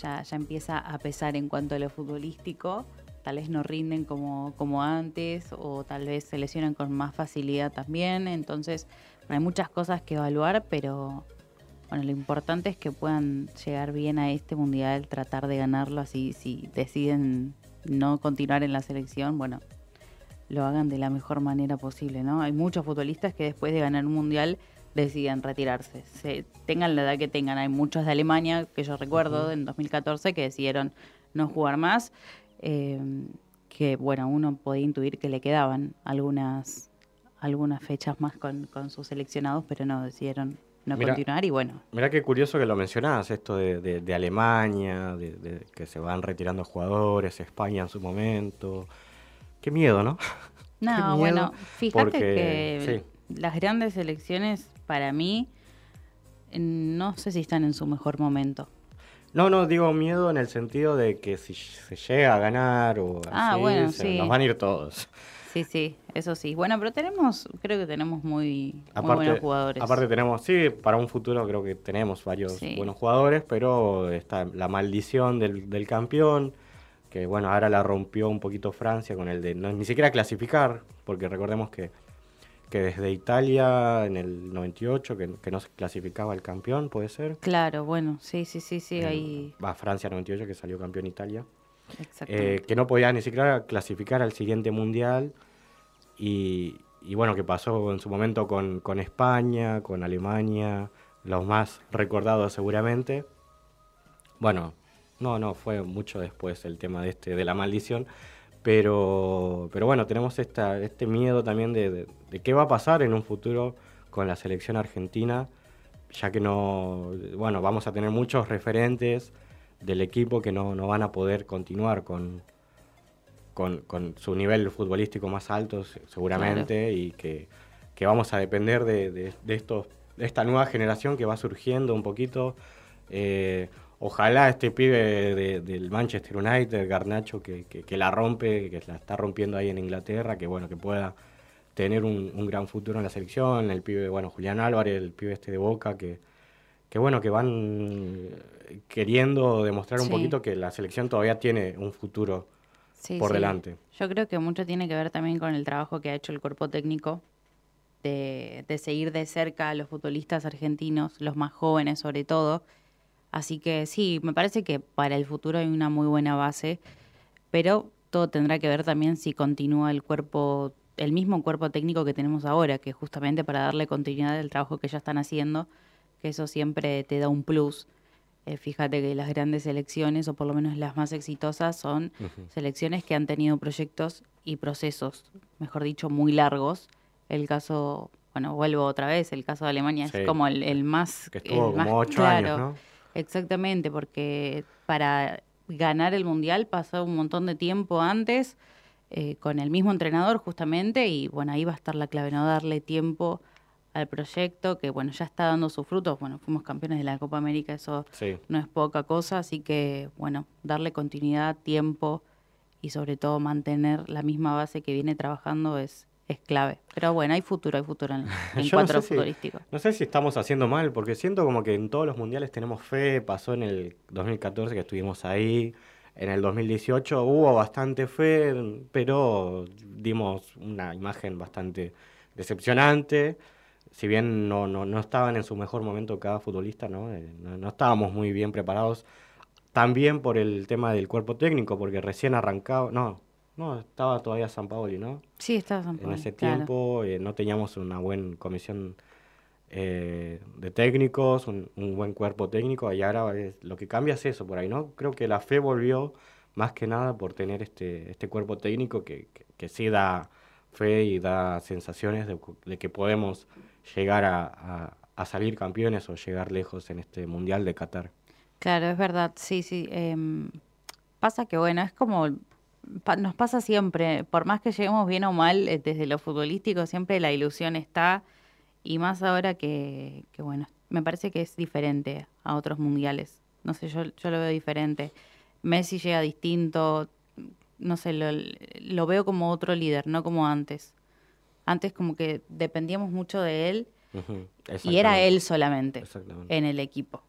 ya, ya empieza a pesar en cuanto a lo futbolístico. Tal vez no rinden como, como antes, o tal vez se lesionan con más facilidad también. Entonces, hay muchas cosas que evaluar, pero bueno, lo importante es que puedan llegar bien a este mundial, tratar de ganarlo así, si deciden no continuar en la selección, bueno, lo hagan de la mejor manera posible, ¿no? Hay muchos futbolistas que después de ganar un mundial deciden retirarse, se, tengan la edad que tengan. Hay muchos de Alemania, que yo recuerdo, en 2014, que decidieron no jugar más, eh, que bueno, uno podía intuir que le quedaban algunas algunas fechas más con, con sus seleccionados, pero no, decidieron no Mira, continuar y bueno, Mirá qué curioso que lo mencionás, esto de, de- de Alemania, de, de que se van retirando jugadores, España en su momento. Qué miedo, ¿no? No, miedo, bueno, fíjate porque- que las grandes elecciones para mí no sé si están en su mejor momento. No, no, digo miedo en el sentido de que si se llega a ganar o Ah, así, bueno, se sí. nos van a ir todos. Sí, sí, eso sí. Bueno, pero tenemos, creo que tenemos muy, muy buenos jugadores. aparte tenemos, sí, para un futuro creo que tenemos varios Sí. buenos jugadores, pero está la maldición del, del campeón, que bueno, ahora la rompió un poquito Francia con el de no, ni siquiera clasificar, porque recordemos que, que desde Italia en el 98, que, que no se clasificaba el campeón, puede ser. Claro, bueno, sí, sí, sí, sí, Eh, ahí. Va Francia 98, que salió campeón Italia. Eh, que no podía ni siquiera clasificar al siguiente mundial. Y, bueno, que pasó en su momento con, con España, con Alemania, los más recordados seguramente. Bueno, no, no, fue mucho después el tema de este de la maldición. Pero, pero bueno, tenemos esta, este miedo también de, de- de qué va a pasar en un futuro con la selección argentina, ya que no, bueno, vamos a tener muchos referentes del equipo que no, no van a poder continuar con, con, con su nivel futbolístico más alto, se- seguramente, y que, que vamos a depender de, de- de estos, de esta nueva generación que va surgiendo un poquito. Eh, ojalá este pibe de- del Manchester United, Garnacho, que, que- que la rompe, que la está rompiendo ahí en Inglaterra, que bueno, que pueda tener un, un gran futuro en la selección, el pibe, bueno, Julián Álvarez, el pibe este de Boca, que, que bueno, que van queriendo demostrar un poquito que la selección todavía tiene un futuro Sí, por sí. delante. Yo creo que mucho tiene que ver también con el trabajo que ha hecho el cuerpo técnico de, de seguir de cerca a los futbolistas argentinos, los más jóvenes sobre todo. Así que sí, me parece que para el futuro hay una muy buena base, pero todo tendrá que ver también si continúa el cuerpo, el mismo cuerpo técnico que tenemos ahora, que justamente para darle continuidad al trabajo que ya están haciendo, que eso siempre te da un plus. Eh, fíjate que las grandes selecciones, o por lo menos las más exitosas, son selecciones que han tenido proyectos y procesos, mejor dicho, muy largos. El caso, bueno, vuelvo otra vez, el caso de Alemania Sí. es como el, el más... Que estuvo el más como ocho claro. años, ¿no? Exactamente, porque para ganar el Mundial pasó un montón de tiempo antes eh, con el mismo entrenador justamente y bueno, ahí va a estar la clave, no darle tiempo al proyecto que bueno, ya está dando sus frutos. Bueno, fuimos campeones de la Copa América, eso Sí. no es poca cosa, así que bueno, darle continuidad, tiempo y sobre todo mantener la misma base que viene trabajando es, es clave. Pero bueno, hay futuro, hay futuro en, en Yo no sé si- futbolístico. No sé si estamos haciendo mal, porque siento como que en todos los mundiales tenemos fe. Pasó en el 2014 que estuvimos ahí. En el 2018 hubo bastante fe, pero dimos una imagen bastante decepcionante. Si bien no, no, no estaban en su mejor momento cada futbolista, ¿no? Eh, no, no estábamos muy bien preparados. También por el tema del cuerpo técnico, porque recién arrancaba. No, no, estaba todavía San Paoli, ¿no? Sí, estaba San En Paoli, ese claro. tiempo eh, no teníamos una buena comisión eh, de técnicos, un, un buen cuerpo técnico, y ahora es- lo que cambia es eso por ahí, ¿no? Creo que la fe volvió más que nada por tener este, este cuerpo técnico que, que, que sí da fe y da sensaciones de que podemos llegar a, a- salir campeones o llegar lejos en este Mundial de Qatar. Claro, es verdad, sí, sí. em, pasa que, bueno, es como nos pasa siempre, por más que lleguemos bien o mal, eh, desde lo futbolístico, siempre la ilusión está, y más ahora que, que, bueno, me parece que es diferente a otros mundiales. No sé, yo, yo lo veo diferente. Messi llega distinto, no sé, lo, lo veo como otro líder, no como antes. Antes como que dependíamos mucho de él y era él solamente en el equipo.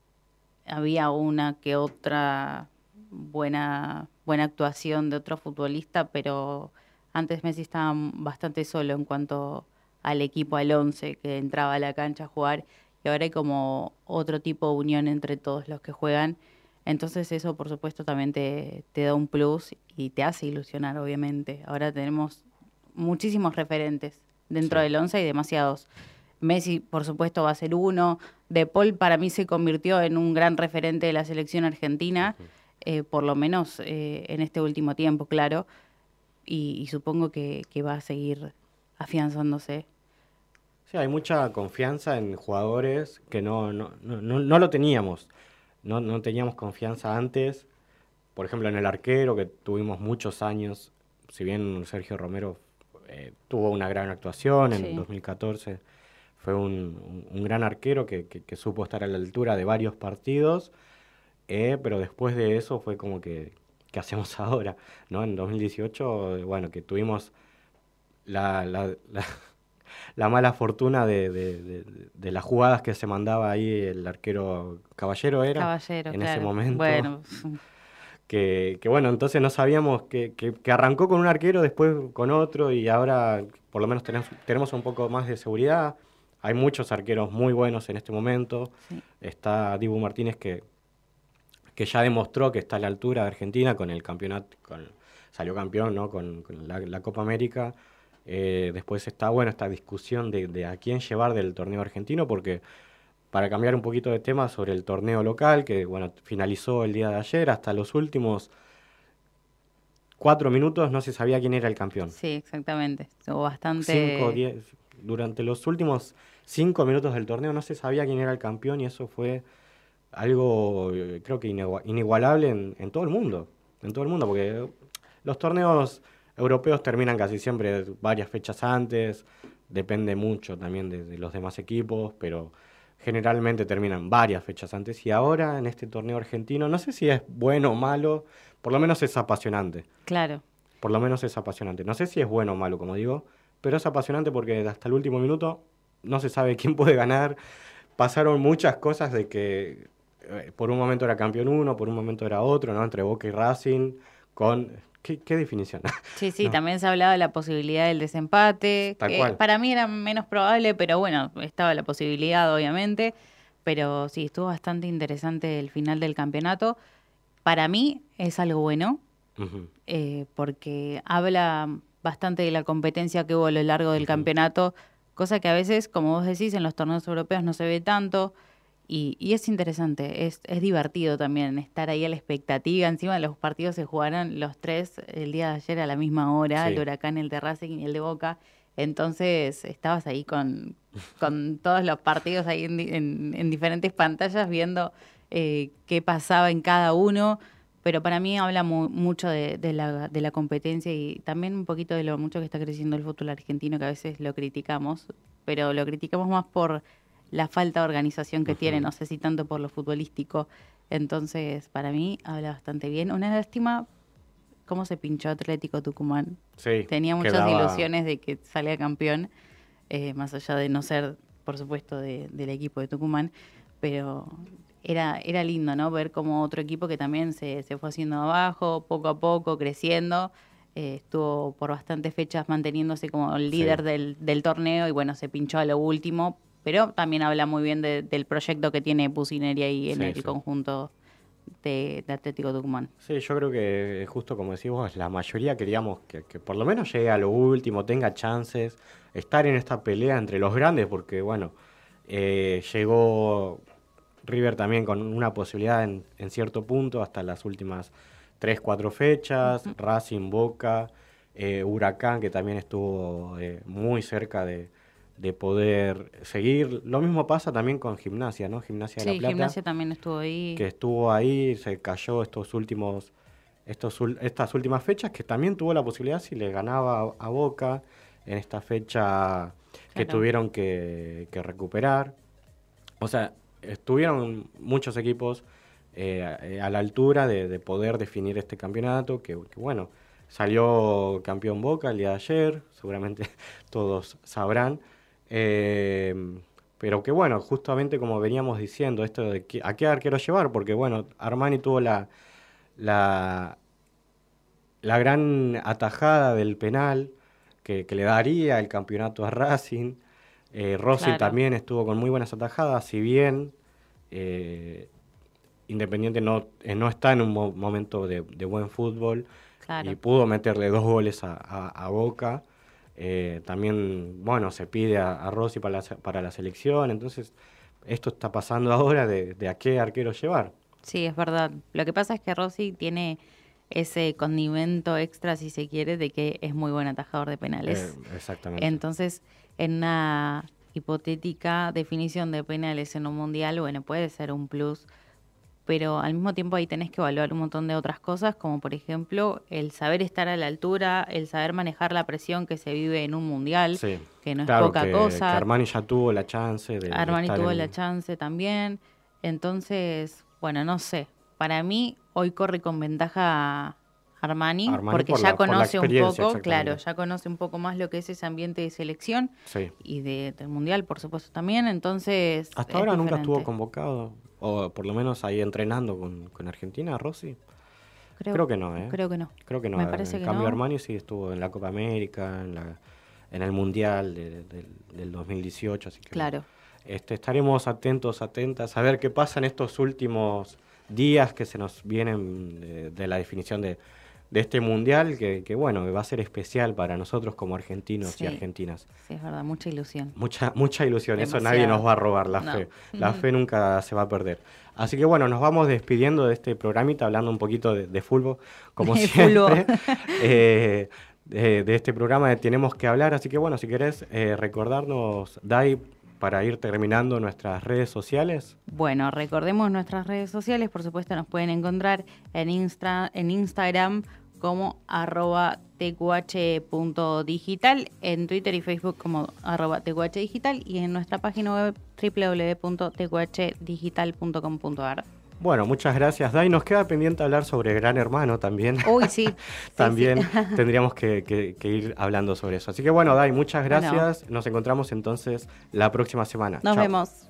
Había una que otra buena, buena actuación de otro futbolista, pero antes Messi estaba bastante solo en cuanto al equipo, al 11 que entraba a la cancha a jugar, y ahora hay como otro tipo de unión entre todos los que juegan. Entonces eso, por supuesto, también te, te da un plus y te hace ilusionar, obviamente. Ahora tenemos muchísimos referentes dentro Sí. del 11 y demasiados. Messi, por supuesto, va a ser uno. De Paul para mí se convirtió en un gran referente de la selección argentina, eh, por lo menos eh, en este último tiempo, claro. Y, y supongo que, que va a seguir afianzándose. Sí, hay mucha confianza en jugadores que no, no, no, no, no lo teníamos. No, no teníamos confianza antes. Por ejemplo, en el arquero, que tuvimos muchos años. Si bien Sergio Romero eh, tuvo una gran actuación en Sí. 2014, fue un, un- un gran arquero que, que- que supo estar a la altura de varios partidos. eh, pero después de eso fue como que, ¿qué hacemos ahora? ¿No? En 2018, eh, bueno, que tuvimos la, la, la- la mala fortuna de, de- de- de las jugadas que se mandaba ahí el arquero Caballero era Caballero, en claro. ese momento. Bueno, Que, que bueno, entonces no sabíamos que, que- que arrancó con un arquero, después con otro y ahora por lo menos tenemos, tenemos un poco más de seguridad. Hay muchos arqueros muy buenos en este momento. Está Dibu Martínez que, que ya demostró que está a la altura de Argentina con el campeonato, con, salió campeón ¿no? con, con la, la Copa América. Eh, después está bueno esta discusión de, de a quién llevar del torneo argentino, porque para cambiar un poquito de tema sobre el torneo local, que bueno, finalizó el día de ayer, hasta los últimos cuatro minutos no se sabía quién era el campeón. sí, exactamente. Estuvo bastante... Cinco, diez, durante los últimos cinco minutos del torneo no se sabía quién era el campeón y eso fue algo eh, creo que inigualable en, en todo el mundo, en todo el mundo, porque los torneos europeos terminan casi siempre varias fechas antes, depende mucho también de, de los demás equipos, pero generalmente terminan varias fechas antes y ahora en este torneo argentino, no sé si es bueno o malo, por lo menos es apasionante. Claro. Por lo menos es apasionante. No sé si es bueno o malo, como digo, pero es apasionante porque hasta el último minuto no se sabe quién puede ganar. Pasaron muchas cosas de que eh, por un momento era campeón uno, por un momento era otro, ¿no? Entre Boca y Racing, con... ¿Qué, qué definición? Sí, sí, No. también se hablaba de la posibilidad del desempate. Tal que cual. Para mí era menos probable, pero bueno, estaba la posibilidad, obviamente. Pero sí, estuvo bastante interesante el final del campeonato. Para mí es algo bueno, eh, porque habla bastante de la competencia que hubo a lo largo del campeonato, cosa que a veces, como vos decís, en los torneos europeos no se ve tanto. Y, y es interesante, es, es divertido también estar ahí a la expectativa. Encima los partidos se jugaron los tres el día de ayer a la misma hora, Sí. el Huracán, el de Racing y el de Boca. Entonces estabas ahí con, con todos los partidos ahí en, en- en diferentes pantallas viendo eh, qué pasaba en cada uno. Pero para mí habla mu- mucho de, de la, de la competencia y también un poquito de lo mucho que está creciendo el fútbol argentino, que a veces lo criticamos, pero lo criticamos más por la falta de organización que tiene, no sé si tanto por lo futbolístico. Entonces, para mí habla bastante bien. Una lástima cómo se pinchó Atlético Tucumán. Sí, Tenía muchas quedaba- ilusiones de que salga campeón, eh, más allá de no ser, por supuesto, de- del equipo de Tucumán, pero era, era lindo, ¿no? Ver como otro equipo que también se, se fue haciendo abajo, poco a poco, creciendo. eh, estuvo por bastantes fechas manteniéndose como el líder del, del torneo y bueno, se pinchó a lo último, pero también habla muy bien de- del proyecto que tiene Pusineri ahí en Sí, el sí. conjunto de, de Atlético Tucumán. Sí, yo creo que justo como decís vos, la mayoría queríamos que, que por lo menos llegue a lo último, tenga chances, estar en esta pelea entre los grandes, porque bueno, eh, llegó River también con una posibilidad en, en cierto punto hasta las últimas tres, cuatro fechas, Racing, Boca, eh, Huracán, que también estuvo eh, muy cerca de, de poder seguir. Lo mismo pasa también con Gimnasia, ¿no? Gimnasia de La Plata Gimnasia también estuvo ahí. que estuvo ahí, se cayó estos últimos, estos, estas últimas fechas, que también tuvo la posibilidad si le ganaba a, Boca en esta fecha que tuvieron que, que recuperar. O sea, estuvieron muchos equipos eh, a- eh, a la altura de, de poder definir este campeonato, que, que bueno, salió campeón Boca el día de ayer, seguramente todos sabrán. Eh, pero que bueno, justamente como veníamos diciendo, esto de que- a qué arquero llevar, porque bueno, Armani tuvo la, la, la gran atajada del penal que, que le daría el campeonato a Racing. Eh, Rossi Claro. también estuvo con muy buenas atajadas, si bien eh, Independiente no, eh, no está en un mo- momento de, de buen fútbol Claro. y pudo meterle dos goles a, a- a Boca. Eh, también, bueno, se pide a, a Rossi para la, para la selección, entonces esto está pasando ahora de, de a qué arquero llevar. Sí, es verdad. Lo que pasa es que Rossi tiene ese condimento extra, si se quiere, de que es muy buen atajador de penales. Eh, exactamente. Entonces, en una hipotética definición de penales en un mundial, bueno, puede ser un plus, pero al mismo tiempo ahí tenés que evaluar un montón de otras cosas, como por ejemplo el saber estar a la altura, el saber manejar la presión que se vive en un mundial, Sí, que no es poca que- cosa. que Armani ya tuvo la chance de. Armani estar tuvo en- la chance también. Entonces, bueno, no sé. Para mí, hoy corre con ventaja Armani, Armani porque por ya la- por la conoce un poco, claro, ya conoce un poco más lo que es ese ambiente de selección Sí. y de, del mundial, por supuesto, también. Entonces. Hasta ahora nunca estuvo convocado, o por lo menos ahí entrenando con, con Argentina, Rossi. Creo- que no, ¿eh? creo que no. Creo que no. Me En que cambio, no. Armani sí estuvo en la Copa América, en, la, en el Mundial de- del- del 2018, así que... Claro. Este, estaremos atentos, atentas, a ver qué pasa en estos últimos días que se nos vienen de, de la definición de, de este Mundial, que, que, bueno, va a ser especial para nosotros como argentinos Sí. y argentinas. Sí, es verdad, mucha ilusión. Mucha, mucha ilusión, eso nadie nos va a robar, la No. fe. La fe nunca se va a perder. Así que bueno, nos vamos despidiendo de este programita, hablando un poquito de, de fútbol, como De siempre. eh, de, de este programa de Tenemos que hablar. Así que bueno, si querés eh, recordarnos, Dai, para ir terminando nuestras redes sociales. Bueno, recordemos nuestras redes sociales, por supuesto nos pueden encontrar en, Insta, en Instagram como arroba tqh.digital, en Twitter y Facebook como arroba y en nuestra página web www.tqhdigital.com.ar. Bueno, muchas gracias, Dai. Nos queda pendiente hablar sobre Gran Hermano también. Uy, sí. también sí. tendríamos que, que- que ir hablando sobre eso. Así que bueno, Dai, muchas Bueno. gracias. Nos encontramos entonces la próxima semana. Nos Chao. vemos.